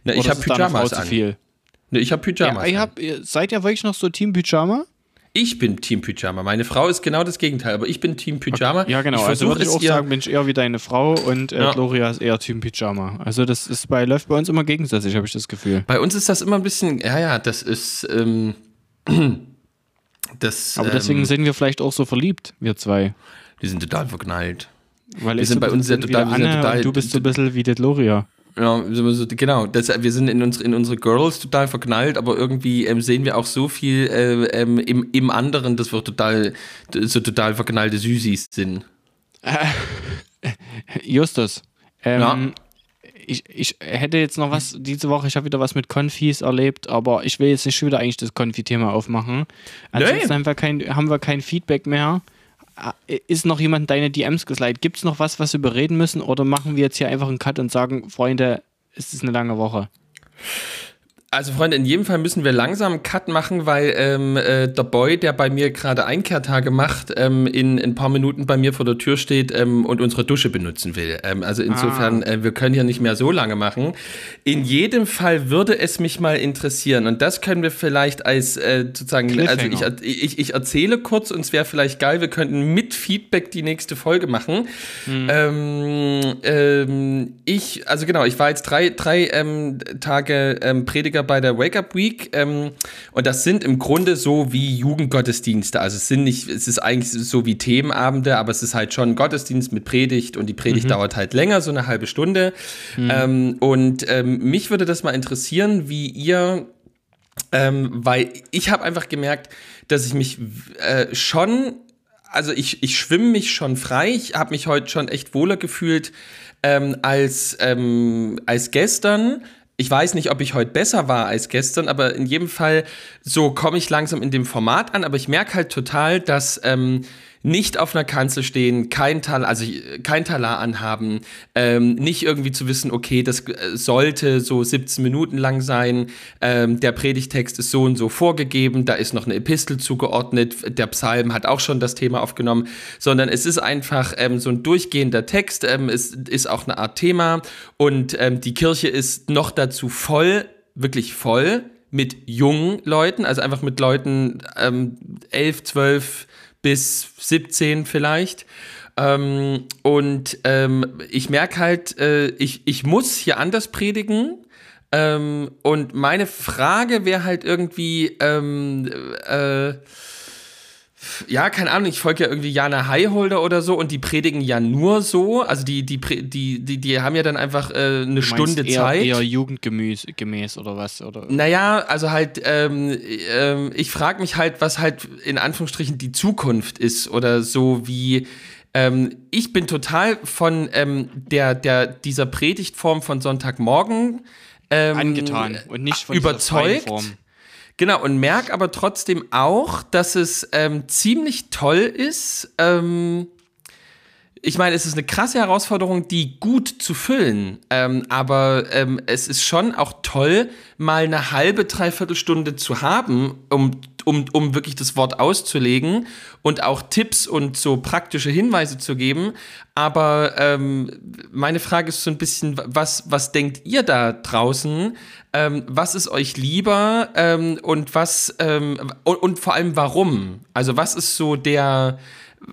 Na, ich habe Pyjamas zu an. viel? Ne, ich habe Pyjamas Ja, ihr, seid ihr wirklich noch so Team Pyjama? Ich bin Team Pyjama. Meine Frau ist genau das Gegenteil, aber ich bin Team Pyjama. Ja, genau. Ich also würde ich auch sagen, bin ich eher wie deine Frau und äh, Ja. Gloria ist eher Team Pyjama. Also das ist bei, läuft bei uns immer gegenseitig, habe ich das Gefühl. Bei uns ist das immer ein bisschen, ja, ja, das ist, ähm, (clears throat) das, Aber deswegen ähm, sind wir vielleicht auch so verliebt, wir zwei. die sind total verknallt. Weil Wir sind bei uns ja total- wir Anne total- du bist so ein bisschen wie die Gloria. Ja, genau. Das, wir sind in unsere, in unsere Girls total verknallt, aber irgendwie ähm, sehen wir auch so viel äh, ähm, im, im anderen, dass wir total, so total verknallte Süßis sind. (laughs) Justus, ähm, Ja. Ich, ich hätte jetzt noch was diese Woche, ich habe wieder was mit Konfis erlebt, aber ich will jetzt nicht schon wieder eigentlich das Konfi-Thema aufmachen. Ansonsten Nee. haben, wir kein, haben wir kein Feedback mehr. Ah, Ist noch jemand in deine DMs geslidet? Gibt es noch was, was wir bereden müssen? Oder machen wir jetzt hier einfach einen Cut und sagen, Freunde, es ist eine lange Woche? Also Freunde, in jedem Fall müssen wir langsam einen Cut machen, weil ähm, äh, der Boy, der bei mir gerade Einkehrtage macht, ähm, in ein paar Minuten bei mir vor der Tür steht ähm, und unsere Dusche benutzen will. Ähm, also insofern, äh, wir können ja nicht mehr so lange machen. In jedem Fall würde es mich mal interessieren und das können wir vielleicht als äh, sozusagen, also ich, ich, ich erzähle kurz und es wäre vielleicht geil, wir könnten mit Feedback die nächste Folge machen. Ähm, ähm, ich, also genau, ich war jetzt drei, drei ähm, Tage ähm, Prediger bei der Wake Up Week ähm, und das sind im Grunde so wie Jugendgottesdienste. Also es sind nicht, es ist eigentlich so wie Themenabende, aber es ist halt schon ein Gottesdienst mit Predigt und die Predigt dauert halt länger, so eine halbe Stunde. Ähm, und ähm, mich würde das mal interessieren, wie ihr ähm, weil ich habe einfach gemerkt, dass ich mich äh, schon, also ich, ich schwimme mich schon frei. Ich habe mich heute schon echt wohler gefühlt ähm, als, ähm, als gestern. Ich weiß nicht, ob ich heute besser war als gestern, aber in jedem Fall so komme ich langsam in dem Format an. Aber ich merke halt total, dass ähm, nicht auf einer Kanzel stehen, kein Tal, also kein Talar anhaben, ähm, nicht irgendwie zu wissen, okay, das äh, sollte so 17 Minuten lang sein, ähm, der Predigtext ist so und so vorgegeben, da ist noch eine Epistel zugeordnet, der Psalm hat auch schon das Thema aufgenommen, sondern es ist einfach ähm, so ein durchgehender Text, ähm, es ist auch eine Art Thema und ähm, die Kirche ist noch dazu voll, wirklich voll mit jungen Leuten, also einfach mit Leuten ähm, 11, 12 bis 17 vielleicht. Ähm, und ähm, ich merke halt, äh, ich, ich muss hier anders predigen. Ähm, und meine Frage wäre halt irgendwie, ähm, äh, ja, keine Ahnung, ich folge ja irgendwie Jana Highholder oder so und die predigen ja nur so. Also die, die, die, die, die haben ja dann einfach äh, eine Stunde eher, Zeit. Eher jugendgemäß gemäß oder was? Oder? Naja, also halt, ähm, ähm, ich frage mich halt, was halt in Anführungsstrichen die Zukunft ist oder so wie. Ähm, ich bin total von ähm, der, der, dieser Predigtform von Sonntagmorgen ähm, Angetan und nicht von überzeugt. dieser Form. Genau, und merke aber trotzdem auch, dass es ähm, ziemlich toll ist. Ähm, ich meine, es ist eine krasse Herausforderung, die gut zu füllen. Ähm, aber ähm, es ist schon auch toll, mal eine halbe, dreiviertel Stunde zu haben, um, um, um wirklich das Wort auszulegen und auch Tipps und so praktische Hinweise zu geben. Aber ähm, meine Frage ist so ein bisschen, was, was denkt ihr da draußen? Ähm, was ist euch lieber ähm, und was ähm, und, und vor allem warum? Also was ist so der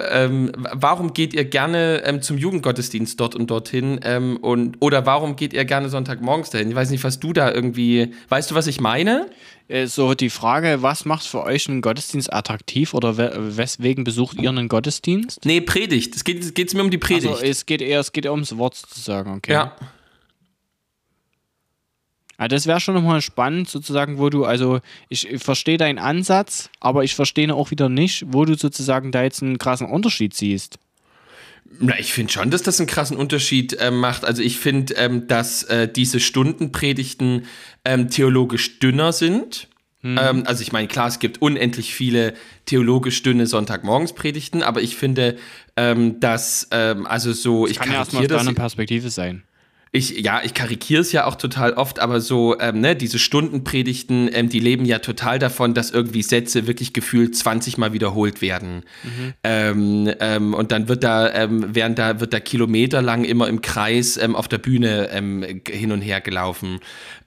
ähm, warum geht ihr gerne ähm, zum Jugendgottesdienst dort und dorthin? Ähm, und, oder warum geht ihr gerne Sonntagmorgens dahin? Ich weiß nicht, was du da irgendwie. Weißt du, was ich meine? Äh, So die Frage, was macht für euch einen Gottesdienst attraktiv oder we weswegen besucht ihr einen Gottesdienst? Nee, Predigt. Es geht, es mir um die Predigt. Also es geht eher, es geht eher ums Wort sozusagen, okay. ja. Ah, das wäre schon nochmal spannend, sozusagen, wo du, also ich, verstehe deinen Ansatz, aber ich verstehe auch wieder nicht, wo du sozusagen da jetzt einen krassen Unterschied siehst. Na, ich finde schon, dass das einen krassen Unterschied äh, macht. Also ich finde, ähm, dass äh, diese Stundenpredigten ähm, theologisch dünner sind. Ähm, also ich meine, klar, es gibt unendlich viele theologisch dünne Sonntagmorgenspredigten, aber ich finde, ähm, dass, ähm, also so, ich Kann ja erstmal aus das. deiner Perspektive sein. Ich, ja, ich karikiere es ja auch total oft, aber so, ähm, ne, diese Stundenpredigten, ähm, die leben ja total davon, dass irgendwie Sätze wirklich gefühlt 20 Mal wiederholt werden. Ähm, ähm, und dann wird da, ähm, werden da, wird da kilometerlang immer im Kreis ähm, auf der Bühne ähm, hin und her gelaufen.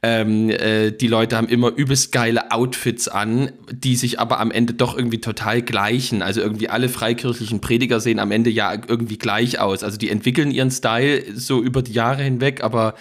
Ähm, äh, die Leute haben immer übelst geile Outfits an, die sich aber am Ende doch irgendwie total gleichen. Also irgendwie alle freikirchlichen Prediger sehen am Ende ja irgendwie gleich aus. Also die entwickeln ihren Style so über die Jahre hinweg, aber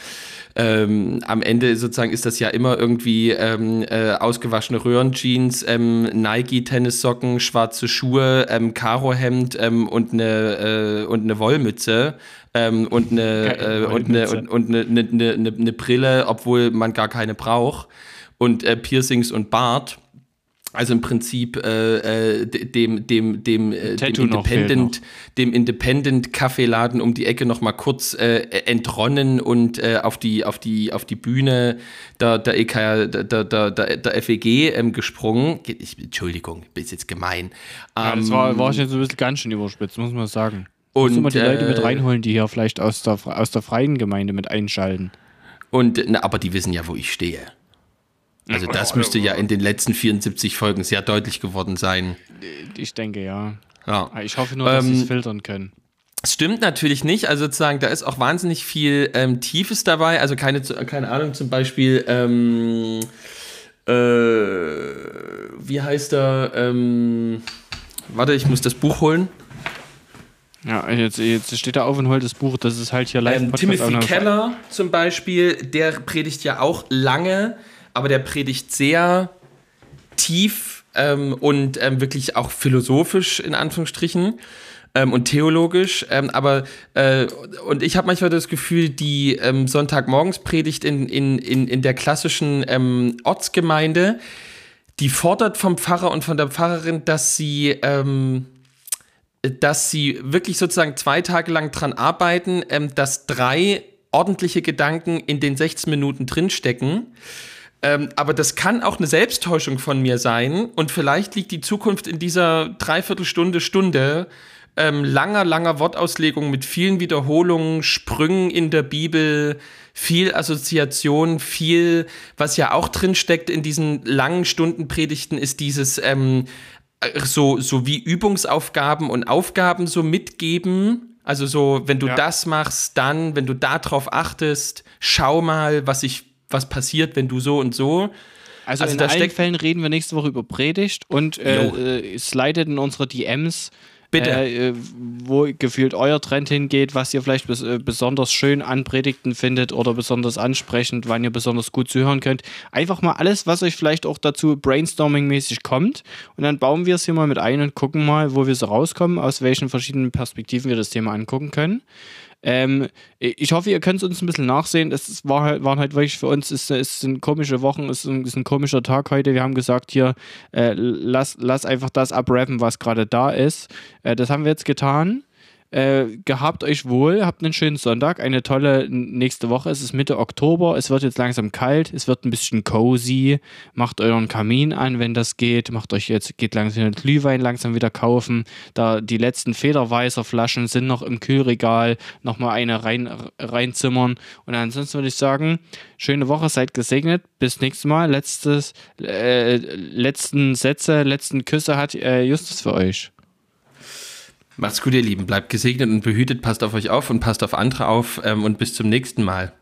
ähm, am Ende sozusagen ist das ja immer irgendwie ähm, äh, ausgewaschene Röhrenjeans, ähm, Nike-Tennissocken, schwarze Schuhe, ähm, Karohemd ähm, und eine äh, und eine Wollmütze ähm, und eine äh, und eine und, und eine, eine, eine, eine, eine Brille, obwohl man gar keine braucht und äh, Piercings und Bart. Also im Prinzip äh, äh, dem dem dem, äh, dem Tattoo Independent dem Independent Kaffeeladen um die Ecke noch mal kurz äh, entronnen und äh, auf die auf die auf die Bühne der der EK der der der, der FEG ähm, gesprungen. Ich, Entschuldigung, bin jetzt gemein. Ja, das Ähm, war, war ich jetzt ein bisschen ganz schön überspitzt, muss man sagen. Und, Musst du mal die Leute mit äh, reinholen, die hier vielleicht aus der, aus der freien Gemeinde mit einschalten. Und na, aber die wissen ja, wo ich stehe. Also das müsste ja in den letzten 74 Folgen sehr deutlich geworden sein. Ich denke, ja. Ja. Ich hoffe nur, dass sie es Ähm, filtern können. Es stimmt natürlich nicht. Also sozusagen, da ist auch wahnsinnig viel ähm, Tiefes dabei. Also keine, keine Ahnung, zum Beispiel, ähm, äh, wie heißt er? Ähm, warte, ich muss das Buch holen. Ja, jetzt, jetzt steht er auf und holt das Buch. Das ist halt hier live Ähm, Timothy. Keller zum Beispiel, der predigt ja auch lange, aber der predigt sehr tief ähm, und ähm, wirklich auch philosophisch in Anführungsstrichen ähm, und theologisch. Ähm, aber äh, und ich habe manchmal das Gefühl, die ähm, Sonntagmorgenspredigt in, in, in, in der klassischen ähm, Ortsgemeinde, die fordert vom Pfarrer und von der Pfarrerin, dass sie ähm, dass sie wirklich sozusagen zwei Tage lang dran arbeiten, dass drei ordentliche Gedanken in den 16 Minuten drinstecken. Ähm, aber das kann auch eine Selbsttäuschung von mir sein. Und vielleicht liegt die Zukunft in dieser Dreiviertelstunde, Stunde ähm, langer, langer Wortauslegung mit vielen Wiederholungen, Sprüngen in der Bibel, viel Assoziation, viel, was ja auch drinsteckt in diesen langen Stundenpredigten, ist dieses ähm, so, so wie Übungsaufgaben und Aufgaben so mitgeben. Also so, wenn du Ja. das machst, dann, wenn du darauf achtest, schau mal, was ich, was passiert, wenn du so und so. Also, Also in da allen Fällen reden wir nächste Woche über Predigt und äh, äh, slidet in unsere DMs Bitte. Äh, wo gefühlt euer Trend hingeht, was ihr vielleicht bes äh, besonders schön an Predigten findet oder besonders ansprechend, wann ihr besonders gut zuhören könnt. Einfach mal alles, was euch vielleicht auch dazu brainstorming-mäßig kommt. Und dann bauen wir es hier mal mit ein und gucken mal, wo wir so rauskommen, aus welchen verschiedenen Perspektiven wir das Thema angucken können. Ähm, ich hoffe, ihr könnt es uns ein bisschen nachsehen. Es war halt, waren halt wirklich für uns, es, es sind komische Wochen, es ist ein, ist ein, komischer Tag heute. Wir haben gesagt, hier, äh, lass, lass einfach das abrappen, was gerade da ist. Äh, das haben wir jetzt getan. Äh, gehabt euch wohl, habt einen schönen Sonntag, eine tolle nächste Woche. Es ist Mitte Oktober, es wird jetzt langsam kalt, es wird ein bisschen cozy. Macht euren Kamin an, wenn das geht. Macht euch jetzt, geht langsam den Glühwein langsam wieder kaufen. Da die letzten Federweißer Flaschen sind noch im Kühlregal. Nochmal eine rein, reinzimmern. Und ansonsten würde ich sagen, schöne Woche, seid gesegnet. Bis nächstes Mal. Letztes, äh, letzten Sätze, letzten Küsse hat äh, Justus für euch. Macht's gut, ihr Lieben. Bleibt gesegnet und behütet. Passt auf euch auf und passt auf andere auf. Ähm, und bis zum nächsten Mal.